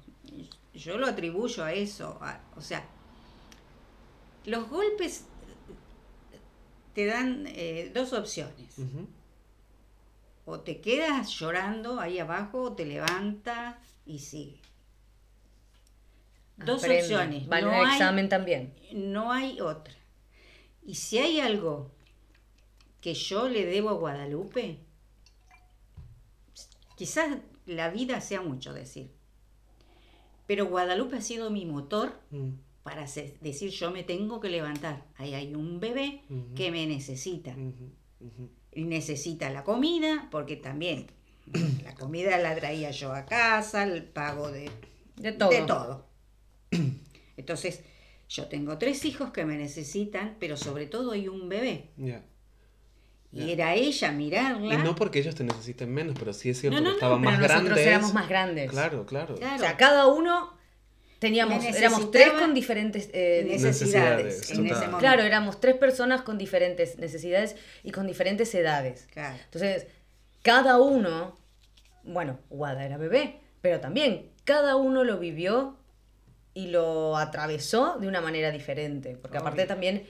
Yo lo atribuyo a eso. a- o sea, los golpes te dan eh, dos opciones. O te quedas llorando ahí abajo, o te levantas y sigue. Dos opciones. Vale no hay- examen también. no hay otra. Y si hay algo que yo le debo a Guadalupe, quizás la vida sea mucho decir, pero Guadalupe ha sido mi motor Mm. para decir yo me tengo que levantar. Ahí hay un bebé que me necesita. Y necesita la comida, porque también [clears throat] la comida la traía yo a casa, el pago de De todo. de todo. Entonces, yo tengo tres hijos que me necesitan, pero sobre todo hay un bebé. Y era ella mirarla. Y no porque ellos te necesiten menos, pero sí es cierto No, no, que no, estaban Pero más nosotros grandes. éramos más grandes. Claro, claro. Claro. O sea, cada uno teníamos, éramos tres con diferentes eh, necesidades, Necesidades, en ese momento. Claro, éramos tres personas con diferentes necesidades y con diferentes edades. Claro. Entonces, cada uno, bueno, Wada era bebé, pero también cada uno lo vivió y lo atravesó de una manera diferente. Porque aparte también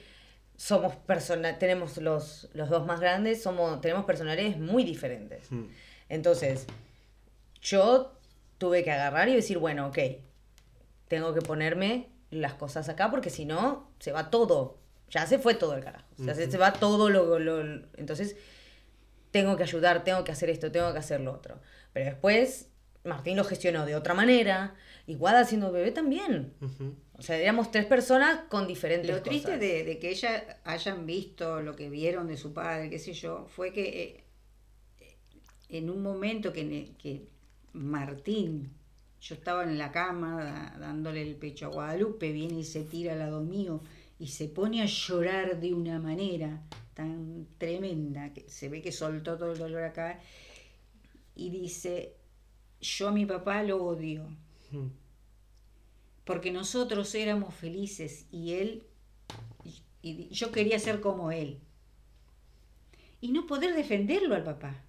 somos persona tenemos los, los dos más grandes, somos, tenemos personalidades muy diferentes. Mm. Entonces, yo tuve que agarrar y decir, bueno, ok, tengo que ponerme las cosas acá porque si no, se va todo. Ya se fue todo el carajo. O sea, se, se va todo lo, lo- lo- Entonces, tengo que ayudar, tengo que hacer esto, tengo que hacer lo otro. Pero después, Martín lo gestionó de otra manera. Igual haciendo bebé también. Ujú. O sea, éramos tres personas con diferentes Lo triste cosas. de, de que ella hayan visto lo que vieron de su padre, qué sé yo, fue que eh, en un momento que, que Martín, yo estaba en la cama da- dándole el pecho a Guadalupe, viene y se tira al lado mío y se pone a llorar de una manera tan tremenda que se ve que soltó todo el dolor acá y dice, yo a mi papá lo odio Mm. Porque nosotros éramos felices y él, y, y yo quería ser como él. Y no poder defenderlo al papá,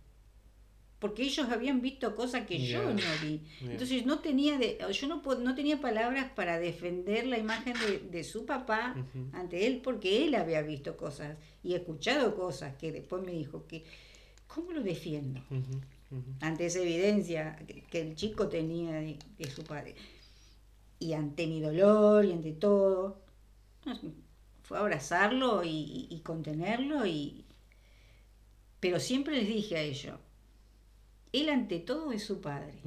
porque ellos habían visto cosas que yo no vi. Entonces no tenía, de, yo no, no tenía palabras para defender la imagen de, de su papá ante él, porque él había visto cosas y escuchado cosas que después me dijo que, ¿cómo lo defiendo? Ante esa evidencia que, que el chico tenía de, de su padre. Y ante mi dolor y ante todo, fue abrazarlo y, y- y contenerlo. Y... Pero siempre les dije a ellos, él ante todo es su padre.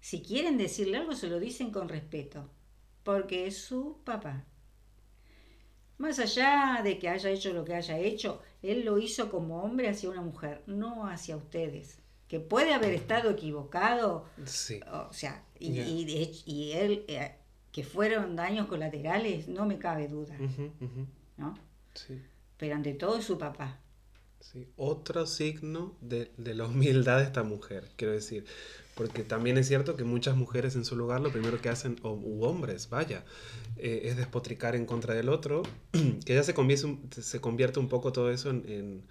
Si quieren decirle algo, se lo dicen con respeto, porque es su papá. Más allá de que haya hecho lo que haya hecho, él lo hizo como hombre hacia una mujer, no hacia ustedes. Que puede haber estado equivocado, Sí. o sea, y, Ya. y de hecho- y él, eh, que fueron daños colaterales, no me cabe duda. ¿no? Sí. Pero ante todo es su papá. Sí, otro signo de, de la humildad de esta mujer, quiero decir. Porque también es cierto que muchas mujeres en su lugar lo primero que hacen, o u hombres, vaya, eh, es despotricar en contra del otro, [clears throat] que ya se convierte, un- se convierte un poco todo eso en, en-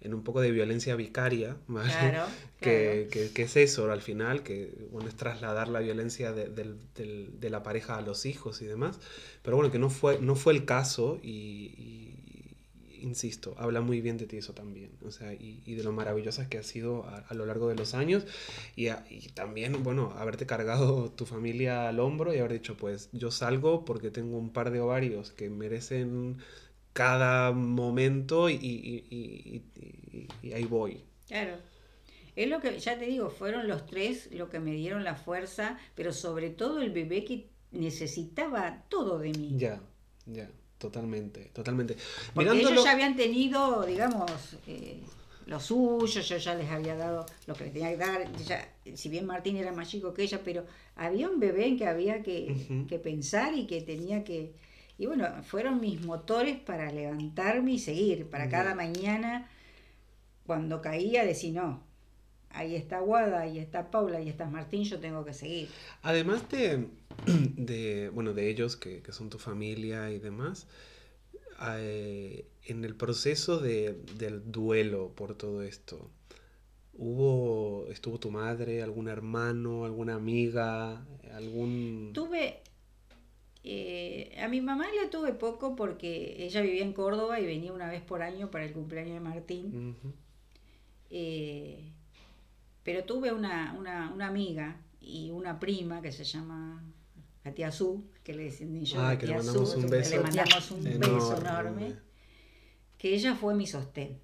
en un poco de violencia vicaria, [laughs] ¿vale? Claro, que, que- que es eso al final, que bueno, es trasladar la violencia de, del- del- de la pareja a los hijos y demás. Pero bueno, que no fue, no fue el caso y, y- insisto, habla muy bien de ti eso también. O sea, y, y de lo maravillosa que has sido a, a lo largo de los años y, a- y también, bueno, haberte cargado tu familia al hombro y haber dicho, pues yo salgo porque tengo un par de ovarios que merecen cada momento y, y- y- y- y ahí voy. Claro. Es lo que, ya te digo, fueron los tres lo que me dieron la fuerza, pero sobre todo el bebé que necesitaba todo de mí. Ya, ya, totalmente, totalmente. Porque Mirándolo, ellos ya habían tenido, digamos, eh, lo suyo, yo ya les había dado lo que les tenía que dar. ya- si bien Martín era más chico que ella, pero había un bebé en que había que, que pensar y que tenía que... Y bueno, fueron mis motores para levantarme y seguir, para cada mañana, cuando caía, decir, no, ahí está Guada, ahí está Paula, ahí está Martín, yo tengo que seguir. además de, [clears throat] de, bueno, de ellos que, que son tu familia y demás, eh, en el proceso de, del duelo por todo esto, ¿hubo, estuvo tu madre, algún hermano, alguna amiga, algún... Tuve, eh, a mi mamá la tuve poco porque ella vivía en Córdoba y venía una vez por año para el cumpleaños de Martín. Eh, pero tuve una, una, una amiga y una prima que se llama la tía Su, que le decían yo la que le mandamos Su, un beso. le mandamos un Enorme. beso enorme, que ella fue mi sostén.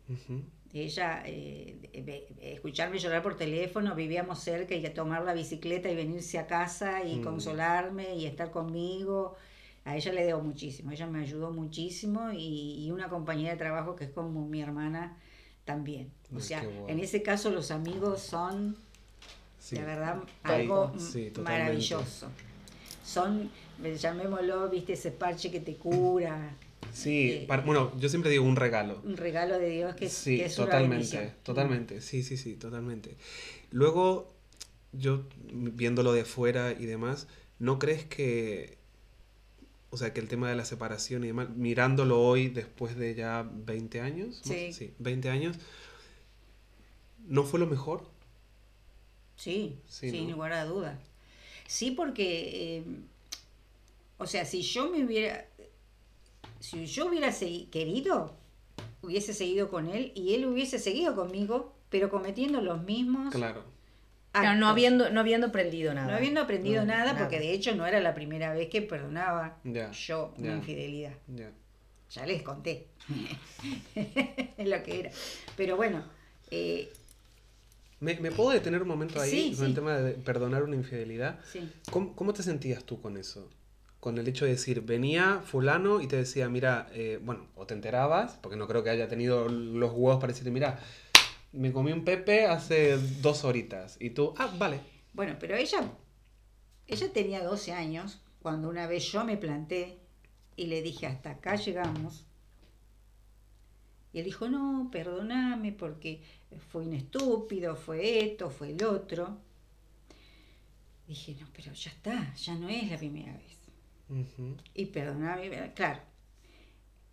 Ella, eh, escucharme llorar por teléfono, vivíamos cerca y tomar la bicicleta y venirse a casa y Mm. consolarme y estar conmigo. A ella le debo muchísimo, ella me ayudó muchísimo y, y una compañera de trabajo que es como mi hermana también. O Ay, sea, bueno. en ese caso los amigos son, Sí. la verdad, algo sí, maravilloso. Son, llamémoslo, viste, ese parche que te cura, Sí, Eh, para- bueno, yo siempre digo un regalo. un regalo de Dios que, sí, que es totalmente, totalmente, sí, sí, sí, totalmente. Luego, yo viéndolo de fuera y demás, ¿no crees que, o sea, que el tema de la separación y demás, mirándolo hoy después de ya 20 años, más- Sí. 20 años, ¿no fue lo mejor? Sí, Sí, sin ¿no? lugar a dudas. Sí, porque, eh, o sea, si yo me hubiera, si yo hubiera querido, hubiese seguido con él y él hubiese seguido conmigo, pero cometiendo los mismos Claro. Claro, no actos. habiendo, no habiendo aprendido nada. No habiendo aprendido No, nada, porque de hecho no era la primera vez que perdonaba yo una infidelidad. Ya. Ya les conté [laughs] lo que era. Pero bueno, eh, ¿Me, me puedo detener un momento ahí Sí, con el tema de perdonar una infidelidad? sí. ¿Cómo, cómo te sentías tú con eso? Con el hecho de decir, venía fulano y te decía, mira, eh, bueno, o te enterabas, porque no creo que haya tenido los huevos para decirte, mira, me comí un pepe hace dos horitas. Y tú, ah, vale. Bueno, pero ella, ella tenía 12 años cuando una vez yo me planté y le dije, hasta acá llegamos. Y él dijo, no, perdóname porque fue un estúpido, fue esto, fue el otro. Dije, no, pero ya está, ya no es la primera vez. Ujú. Y perdóname, claro.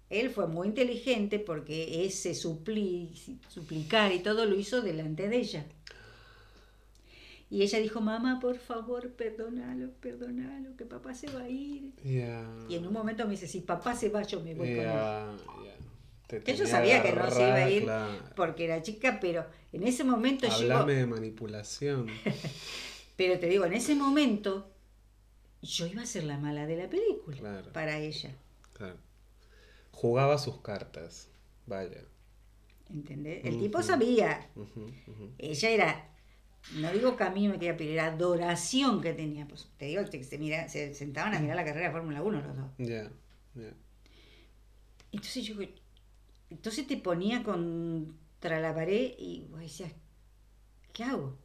Él fue muy inteligente porque ese supli- suplicar y todo lo hizo delante de ella. Y ella dijo, mamá, por favor, perdónalo, perdónalo, que papá se va a ir. Ya. Y en un momento me dice, si papá se va, yo me voy con él. Te Que yo sabía que no se iba a ir porque era chica, pero en ese momento llegó... Hablame de manipulación. [laughs] Pero te digo, en ese momento yo iba a ser la mala de la película Claro. para ella. Claro. Jugaba sus cartas. Vaya. ¿Entendés? El tipo sabía. Ella era, no digo que a mí me quería pedir, era adoración que tenía. Pues te digo que se, mira, se sentaban a mirar la carrera de Fórmula 1 los dos. Ya, ya. Entonces yo, entonces te ponía contra la pared y vos decías, ¿qué hago?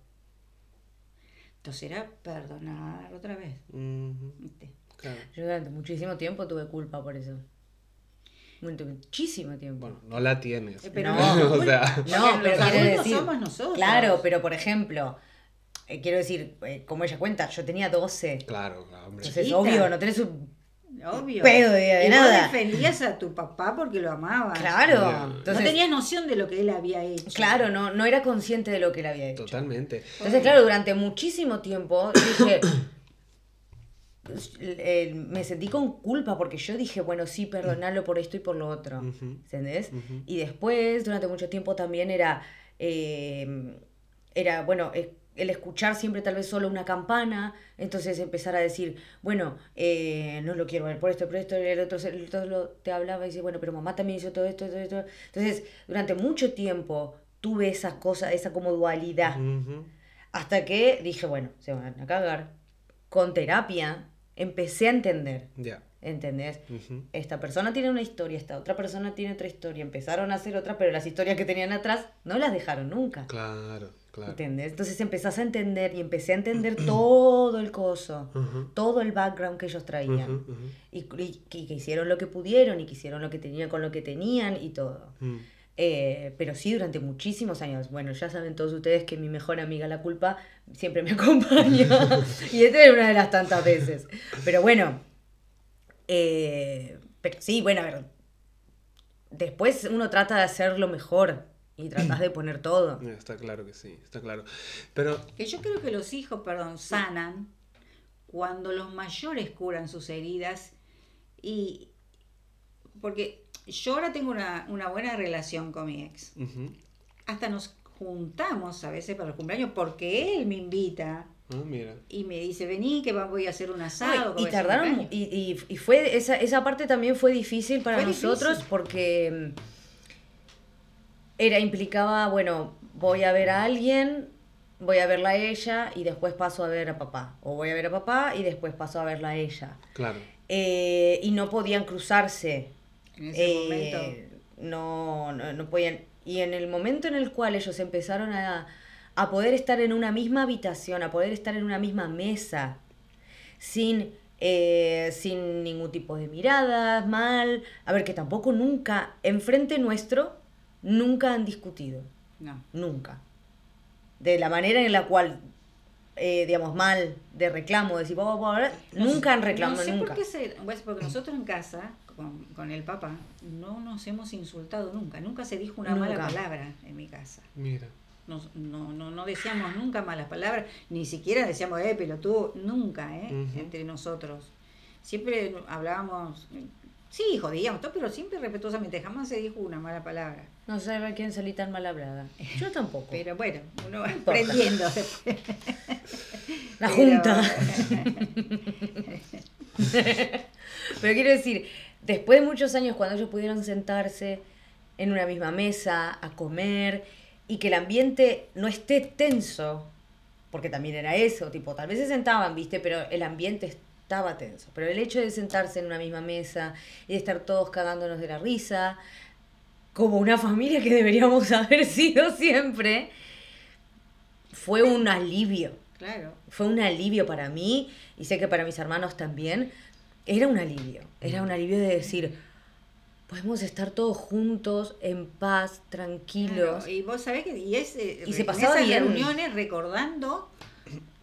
Entonces era perdonar otra vez. Ujú, ¿viste? Claro. Yo durante muchísimo tiempo tuve culpa por eso. Muchísimo tiempo. Bueno, no la tienes. Eh, pero [laughs] No. o sea, no, [laughs] pero adultos decir. somos nosotros. Claro, pero por ejemplo, eh, quiero decir, eh, como ella cuenta, yo tenía 12. claro, claro, hombre. Entonces, Chiquita. obvio, no tenés un. Obvio. pedo de- de y nada. vos defendías a tu papá porque lo amabas. Claro. Entonces, no tenías noción de lo que él había hecho. claro, no, no era consciente de lo que él había hecho. Totalmente. Entonces, claro, durante muchísimo tiempo dije. [clears throat] eh, me sentí con culpa porque yo dije, bueno, sí, perdonarlo por esto y por lo otro. Ujú, ¿Entendés? Y después, durante mucho tiempo también era, eh, era bueno, el escuchar siempre tal vez solo una campana, entonces empezar a decir, bueno, eh, no lo quiero ver por esto, por esto, el otro, el otro lo- te hablaba y dice, bueno, pero mamá también hizo todo esto, todo esto. Entonces, durante mucho tiempo tuve esa cosa, esa como dualidad, hasta que dije, bueno, se van a cagar. Con terapia empecé a entender, Ya. ¿entendés? Ujú. esta persona tiene una historia, esta otra persona tiene otra historia, empezaron a hacer otra, pero las historias que tenían atrás no las dejaron nunca. Claro, claro. ¿Entendés? Entonces empezás a entender y empecé a entender [clears throat] todo el coso, todo el background que ellos traían. y que hicieron lo que pudieron y que hicieron lo que tenían con lo que tenían y todo. Mm. Eh, pero sí, durante muchísimos años. Bueno, ya saben todos ustedes que mi mejor amiga La Culpa siempre me [laughs] acompaña. [laughs] y esta es una de las tantas veces. Pero bueno, eh, pero sí, bueno, a ver. Después uno trata de hacer lo mejor y tratas de poner todo. [clears throat] Está claro que sí, está claro. Pero, Que yo creo que los hijos, perdón, sanan cuando los mayores curan sus heridas y porque yo ahora tengo una, una buena relación con mi ex. Hasta nos juntamos a veces para los cumpleaños porque él me invita Ah, mira. y me dice, vení que voy a hacer un asado. y tardaron, cumpleaños". y, y, y fue, esa, esa parte también fue difícil para Fue nosotros difícil. porque mm, era, implicaba, bueno, voy a ver a alguien, voy a verla a ella y después paso a ver a papá. O voy a ver a papá y después paso a verla a ella. Claro. Eh, y no podían cruzarse. En ese Eh, momento. No, no, no podían. Y en el momento en el cual ellos empezaron a, a poder estar en una misma habitación, a poder estar en una misma mesa, sin, eh, sin ningún tipo de miradas, mal. A ver, que tampoco nunca, enfrente nuestro, nunca han discutido. No. Nunca. De la manera en la cual, eh, digamos, mal, de reclamo, de decir, "Vos, vos, vos", nunca han reclamado, No sé nunca. por qué se, pues, porque nosotros en casa, con, con el papá, no nos hemos insultado nunca. Nunca se dijo una mala Nunca. palabra en mi casa. Mira. no, no, no, no decíamos nunca malas palabras, ni siquiera decíamos, eh, pelotudo, nunca, ¿eh? Ujú. Entre nosotros. Siempre hablábamos, sí, jodíamos, todo, pero siempre respetuosamente, jamás se dijo una mala palabra. No sé a quién salí tan mal hablada. Yo tampoco. Pero bueno, uno va importa. aprendiendo después. [laughs] [laughs] La Pero- junta. [laughs] Pero quiero decir, después de muchos años, cuando ellos pudieron sentarse en una misma mesa a comer y que el ambiente no esté tenso, porque también era eso, tipo, tal vez se sentaban, viste, pero el ambiente estaba tenso. Pero el hecho de sentarse en una misma mesa y de estar todos cagándonos de la risa, como una familia que deberíamos [laughs] haber sido siempre, fue un alivio Claro. fue un alivio para mí y sé que para mis hermanos también. Era un alivio, era un alivio de decir, podemos estar todos juntos, en paz, tranquilos. Claro, Y vos sabés que y es, eh, Y se en esas bien. reuniones recordando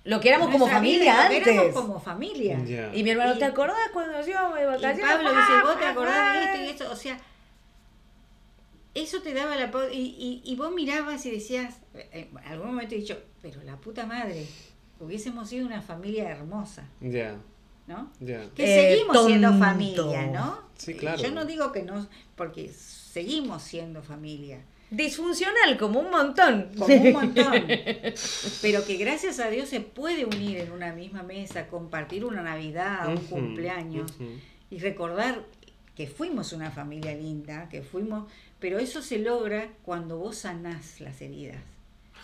Lo que éramos como familia vida, lo que antes. éramos como familia. Ya. Y mi hermano, Y- ¿te acordás cuando nos íbamos de Y vacaciones? Pablo Ah, dice, vos te ah, acordás de ah". esto y esto, o sea, eso te daba la... Y, y, y vos mirabas y decías, eh, en algún momento he dicho, pero la puta madre, hubiésemos sido una familia hermosa, Ya, ¿no? ya. Que Eh, seguimos siendo tonto. familia, ¿no? Sí, claro. Yo no digo que no, porque seguimos siendo familia. Disfuncional, como un montón. como un montón. [laughs] Pero que gracias a Dios se puede unir en una misma mesa, compartir una Navidad, un cumpleaños y recordar que fuimos una familia linda, que fuimos, pero eso se logra cuando vos sanás las heridas.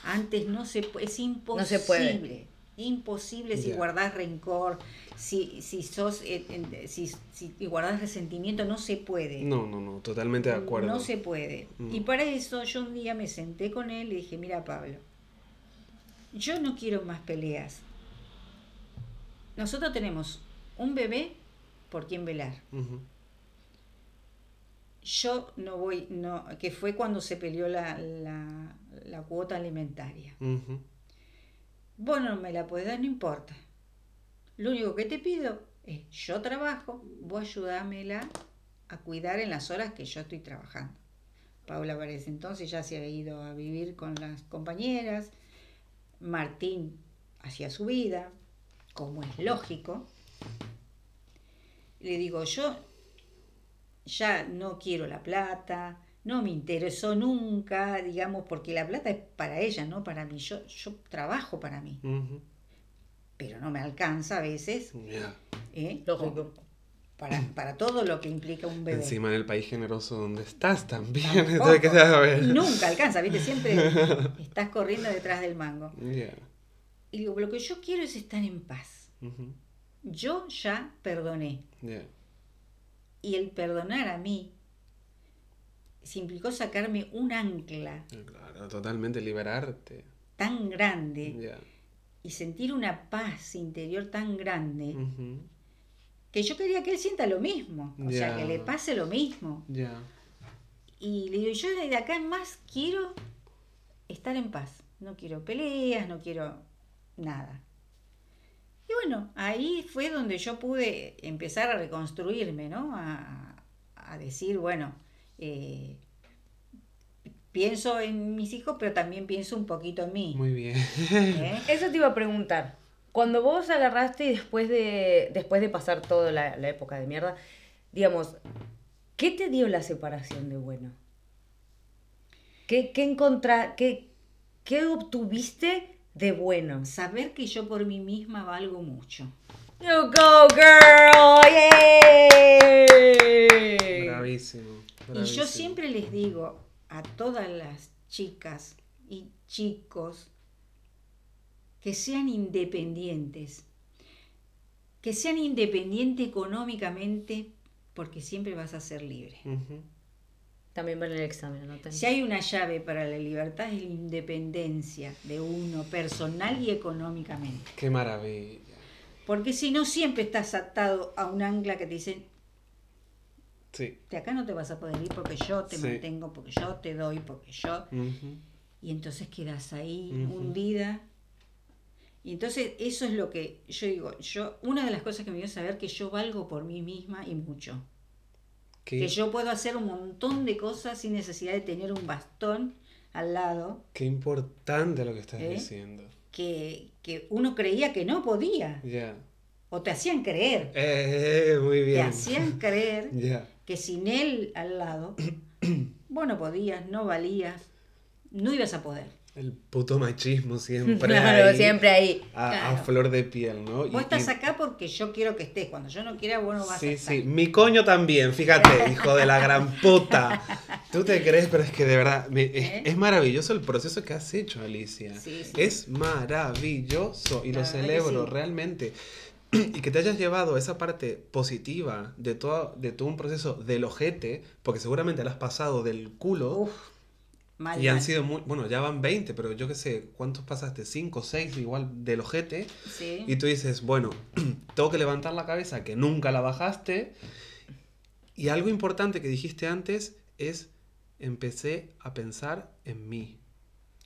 Antes no se es imposible. se puede. Imposible si Ya. guardás rencor, si, si sos eh, si, si guardás resentimiento, no se puede. No, no, no, totalmente de acuerdo. No se puede. Mm. Y para eso yo un día me senté con él y dije, mira Pablo, yo no quiero más peleas. Nosotros tenemos un bebé por quien velar. Yo no voy, no, que fue cuando se peleó la, la, la cuota alimentaria. Ujú. Vos no me la podés dar, no importa. Lo único que te pido es, yo trabajo, vos ayudámela a cuidar en las horas que yo estoy trabajando. Paula para ese entonces ya se había ido a vivir con las compañeras, Martín hacía su vida, como es lógico. Le digo, yo ya no quiero la plata, no me interesó nunca, digamos, porque la plata es para ella, no para mí. Yo, yo trabajo para mí, pero no me alcanza a veces Ya. ¿eh? Lógico. para, para todo lo que implica un bebé. Encima en el país generoso donde estás también. [laughs] Nunca alcanza, ¿viste? Siempre [laughs] estás corriendo detrás del mango. Ya. Y digo, lo que yo quiero es estar en paz. Yo ya perdoné. Ya. Y el perdonar a mí se implicó sacarme un ancla Claro, totalmente liberarte. tan grande Ya. y sentir una paz interior tan grande que yo quería que él sienta lo mismo. O sea, que le pase lo mismo. Ya. Y le digo, yo de acá en más quiero estar en paz. No quiero peleas, no quiero nada. Y bueno, ahí fue donde yo pude empezar a reconstruirme, ¿no? A, a decir, bueno, eh, pienso en mis hijos, pero también pienso un poquito en mí. Muy bien. ¿eh? [laughs] Eso te iba a preguntar. Cuando vos agarraste y después de, después de pasar toda la, la época de mierda, digamos, ¿qué te dio la separación de bueno? ¿Qué, qué, encontra- qué, qué obtuviste de bueno? Saber que yo por mí misma valgo mucho. You go, girl! ¡Yay! Bravísimo. Y yo siempre les digo a todas las chicas y chicos que sean independientes, que sean independientes económicamente porque siempre vas a ser libre. También vale el examen, ¿no? Si hay una llave para la libertad es la independencia de uno personal y económicamente. Qué maravilla. Porque si no siempre estás atado a un ancla que te dice, Sí. de acá no te vas a poder ir porque yo te Sí. mantengo, porque yo te doy, porque yo... Y entonces quedas ahí hundida. Y entonces eso es lo que yo digo, yo una de las cosas que me dio saber que yo valgo por mí misma y mucho, Qué- que yo puedo hacer un montón de cosas sin necesidad de tener un bastón al lado, Qué importante lo que estás ¿Eh? diciendo. que, que uno creía que no podía, Ya. o te hacían creer, Eh, muy te bien. hacían creer [laughs] Ya. Que sin él al lado, [clears throat] vos no podías, no valías, no ibas a poder. El puto machismo siempre. [laughs] Claro, ahí, siempre ahí. A, a flor de piel, ¿no? Vos Y- estás y- acá porque yo quiero que estés, cuando yo no quiera vos no vas a Sí, estar. sí, mi coño también, fíjate, [laughs] hijo de la gran puta. Tú te crees, pero es que de verdad, me- es, ¿Eh? es maravilloso el proceso que has hecho, Alicia. Sí, sí. Es maravilloso y lo celebro sí. realmente. Y que te hayas llevado esa parte positiva de todo, de todo un proceso del ojete, porque seguramente lo has pasado del culo. Uf, mal, y han mal. sido muy, bueno, ya van 20, pero yo qué sé, ¿cuántos pasaste? 5, 6 igual del ojete. Sí. Y tú dices, bueno, [clears throat] tengo que levantar la cabeza, que nunca la bajaste. Y algo importante que dijiste antes es, empecé a pensar en mí.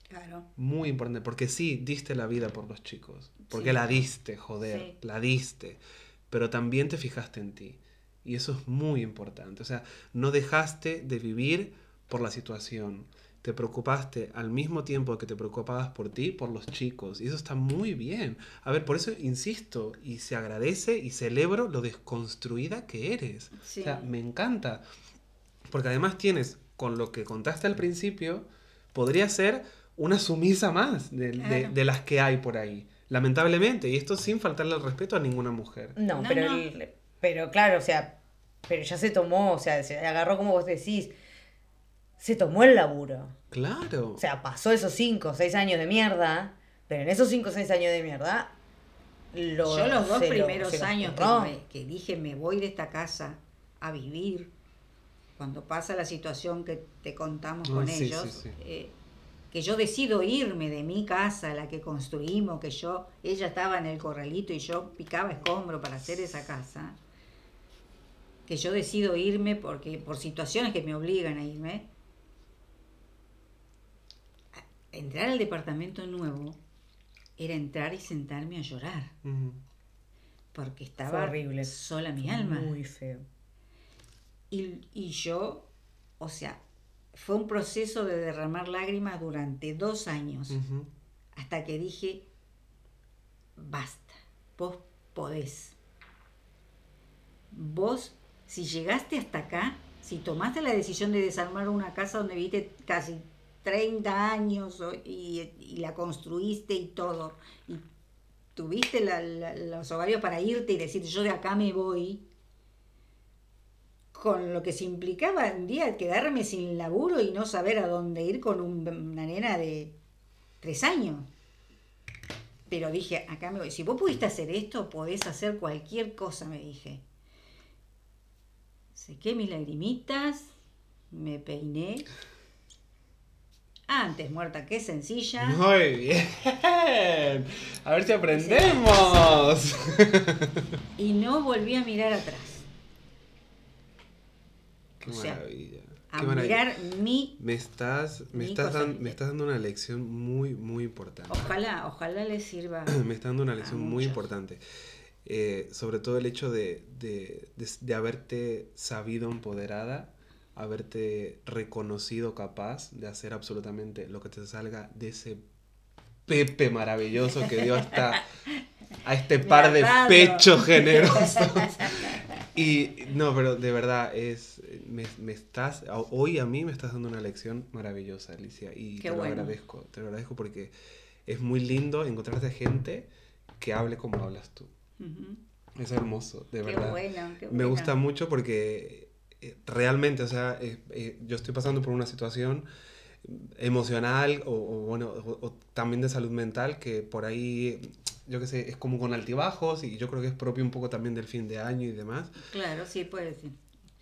Claro. Muy importante, porque sí, diste la vida por los chicos. Porque Sí. la diste, joder, Sí. la diste. Pero también te fijaste en ti. Y eso es muy importante. O sea, no dejaste de vivir por la situación. Te preocupaste al mismo tiempo que te preocupabas por ti, por los chicos. Y eso está muy bien. A ver, por eso insisto y se agradece y celebro lo desconstruida que eres. Sí. O sea, me encanta. Porque además tienes, con lo que contaste al principio, podría ser una sumisa más de, de- de las que hay por ahí. Lamentablemente. Y esto sin faltarle el respeto a ninguna mujer. No, No, pero, no. el- pero claro, o sea, pero ya se tomó, o sea, se agarró como vos decís, se tomó el laburo. Claro. O sea, pasó esos 5 o 6 años de mierda, pero en esos 5 o 6 años de mierda, lo, Yo los dos primeros lo años que, curró. me- que dije me voy de esta casa a vivir, cuando pasa la situación que te contamos Ah, con sí, ellos, sí, sí. eh, que yo decido irme de mi casa, la que construimos, que yo, ella estaba en el corralito y yo picaba escombro para hacer esa casa, que yo decido irme porque por situaciones que me obligan a irme, entrar al departamento nuevo era entrar y sentarme a llorar porque estaba horrible. sola mi alma. Muy feo. Y, y yo, o sea, fue un proceso de derramar lágrimas durante dos años, hasta que dije, basta, vos podés. Vos, si llegaste hasta acá, si tomaste la decisión de desarmar una casa donde viviste casi 30 años y, y la construiste y todo, y tuviste la- la- los ovarios para irte y decir, yo de acá me voy, con lo que se implicaba un día quedarme sin laburo y no saber a dónde ir con un- una nena de tres años. Pero dije, acá me voy. Si vos pudiste hacer esto, podés hacer cualquier cosa, me dije. Sequé mis lagrimitas, me peiné. Antes muerta que sencilla. Muy bien. A ver si aprendemos. Y no volví a mirar atrás. Qué O sea, maravilla. A Qué maravilla. mirar mi... Me estás, me, Mi estás dan- me estás dando una lección muy, muy importante. Ojalá, ojalá les sirva. [clears throat] me está dando una lección muy importante. Eh, sobre todo el hecho de, de- de- de haberte sabido empoderada, haberte reconocido capaz de hacer absolutamente lo que te salga de ese Pepe maravilloso que dio hasta [laughs] a este par de pechos generosos. [laughs] Y no, pero de verdad, es me, me estás, hoy a mí me estás dando una lección maravillosa, Alicia, y Qué te lo agradezco, te lo agradezco porque es muy lindo encontrarte gente que hable como hablas tú. Ujú. Es hermoso, de Qué verdad. bueno, qué Me bueno. gusta mucho porque eh, realmente, o sea, eh, eh, yo estoy pasando por una situación emocional o, o, bueno, o, o también de salud mental que por ahí, yo qué sé, es como con altibajos y yo creo que es propio un poco también del fin de año y demás. Claro, sí, puede ser.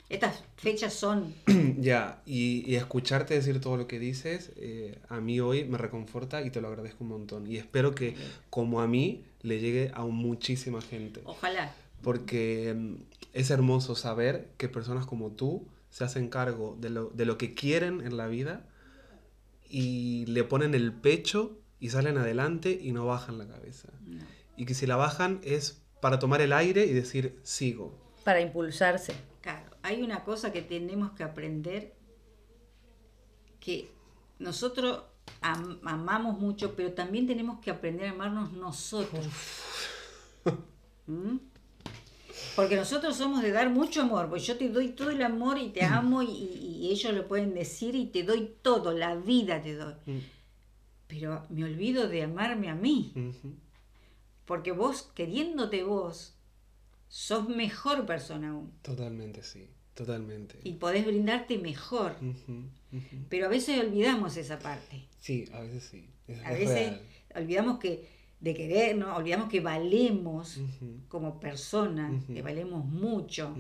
Estas fechas son... [clears throat] Ya, y, y escucharte decir todo lo que dices, eh, a mí hoy me reconforta y te lo agradezco un montón. Y espero que, como a mí, le llegue a muchísima gente. Ojalá. Porque mm, es hermoso saber que personas como tú se hacen cargo de lo, de lo que quieren en la vida y le ponen el pecho y salen adelante y no bajan la cabeza. No. Y que si la bajan es para tomar el aire y decir, sigo. Para impulsarse. Claro, hay una cosa que tenemos que aprender que nosotros am- amamos mucho, pero también tenemos que aprender a amarnos nosotros. ¿Mm? Porque nosotros somos de dar mucho amor, pues yo te doy todo el amor y te amo y, ellos lo pueden decir y te doy todo, la vida te doy. Pero me olvido de amarme a mí, porque vos, queriéndote vos, sos mejor persona aún Totalmente, sí. Totalmente. y podés brindarte mejor. Pero a veces olvidamos esa parte. Sí, a veces sí. Es, A es veces real. olvidamos que de querer, ¿no? olvidamos que valemos como personas, que valemos mucho,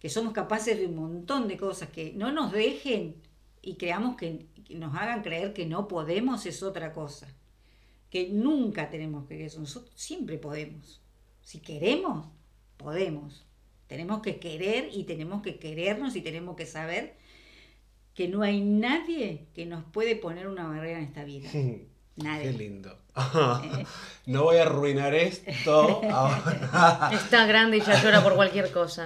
que somos capaces de un montón de cosas, que no nos dejen y creamos que nos hagan creer que no podemos es otra cosa. Que nunca tenemos que creer eso. Nosotros siempre podemos. Si queremos, podemos. Tenemos que querer y tenemos que querernos y tenemos que saber que no hay nadie que nos puede poner una barrera en esta vida. [laughs] Qué Nadie. lindo. [laughs] No voy a arruinar esto ahora. [laughs] Está grande y ya llora por cualquier cosa.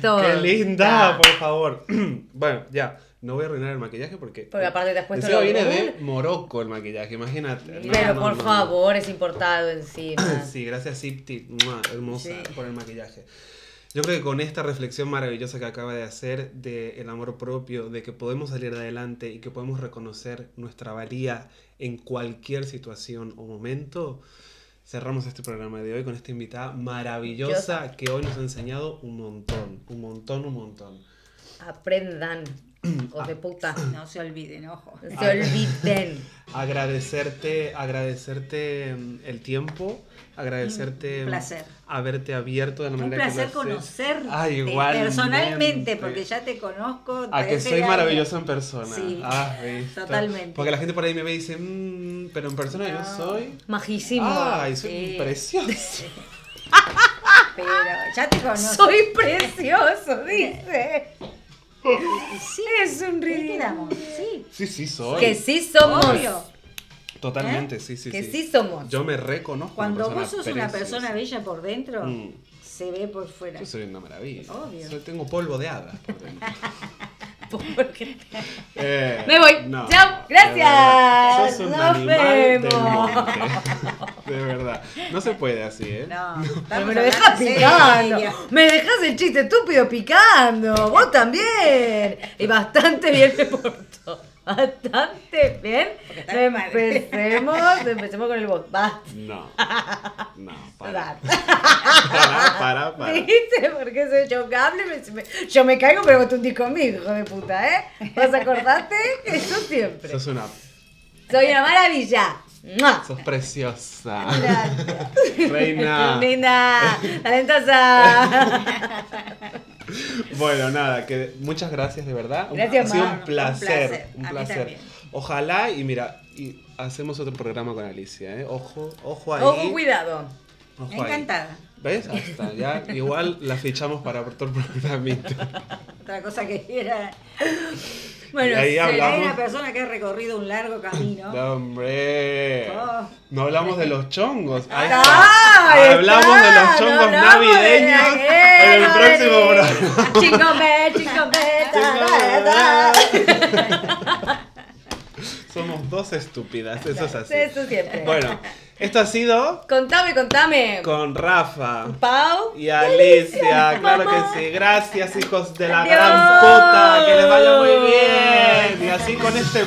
Todo. ¡Qué linda! Por favor. [clears throat] Bueno, ya. No voy a arruinar el maquillaje porque. Porque aparte te has puesto lo viene de Morocco el maquillaje, imagínate. No, Pero no, por no, favor, es importado encima. [clears throat] Sí, gracias Sipti, Mua, hermosa, Sí. por el maquillaje. Yo creo que con esta reflexión maravillosa que acaba de hacer de el amor propio, de que podemos salir adelante y que podemos reconocer nuestra valía en cualquier situación o momento, cerramos este programa de hoy con esta invitada maravillosa que hoy nos ha enseñado un montón, un montón, un montón. Aprendan, [clears throat] hijos de puta. No se olviden, ojo. Se olviden. [laughs] Agradecerte, agradecerte mm, el tiempo, agradecerte Un mm, placer. haberte abierto de la Un manera placer que conocerte igualmente. personalmente, porque ya te conozco. A que soy maravilloso en persona. Sí, Ah, totalmente. Porque la gente por ahí me ve y dice, "Mm, pero en persona yo soy. Majísimo. Ay, soy Sí. precioso. [laughs] Pero ya te conozco. Soy precioso, dice. Sí, Es un ¿qué ridículo. quedamos? Sí. Sí, sí, soy. Que sí somos. Obvio. Totalmente, sí, sí, Que sí. sí somos. Yo me reconozco. Cuando vos sos persona una preciosa. persona bella por dentro, Mm. se ve por fuera. Yo soy una maravilla. Obvio. Soy- tengo polvo de hadas por dentro. [laughs] [laughs] Porque- Eh, Me voy. no, Chao. Gracias. verdad. Sos un Nos vemos. De verdad. No se puede así, ¿eh? No, Pero estamos me lo dejas picando. serio. Me dejas el chiste estúpido picando. Vos también. Y bastante bien. Bastante bien. Madre. Empecemos, empecemos con el. Basta. No. No, para. Para, [laughs] para, para. ¿Viste? Porque soy chocable. me- me- yo me caigo, pero vos te hundís conmigo, hijo de puta, ¿eh? ¿Vos acordate? Eso siempre. Sos una. Soy una maravilla. ¡Mua! Sos preciosa. Gracias. Reina. Linda, talentosa. [laughs] Bueno, nada, que muchas gracias de verdad. Un- Gracias, ha sido un Un placer, placer. un A mí placer. Ojalá y mira, y hacemos otro programa con Alicia, ¿eh? Ojo, ojo ahí. Ojo, cuidado. ojo ahí. Ya igual la fichamos para otro programita. Otra cosa que era. Bueno, ahí hablamos. Hay una persona que ha recorrido un largo camino. No, hombre. Oh. No hablamos de los chongos. Ahí Ahí está. Hablamos de los chongos navideños en el próximo programa. Ta, ta. Somos dos estúpidas, eso es así. Eso siempre. Bueno, esto ha sido Contame, contame. con Rafa. Pau. Y Alicia, Alicia, claro mamá. que sí. Gracias, hijos de la Adiós. gran puta. Que les vaya muy bien. Y así con este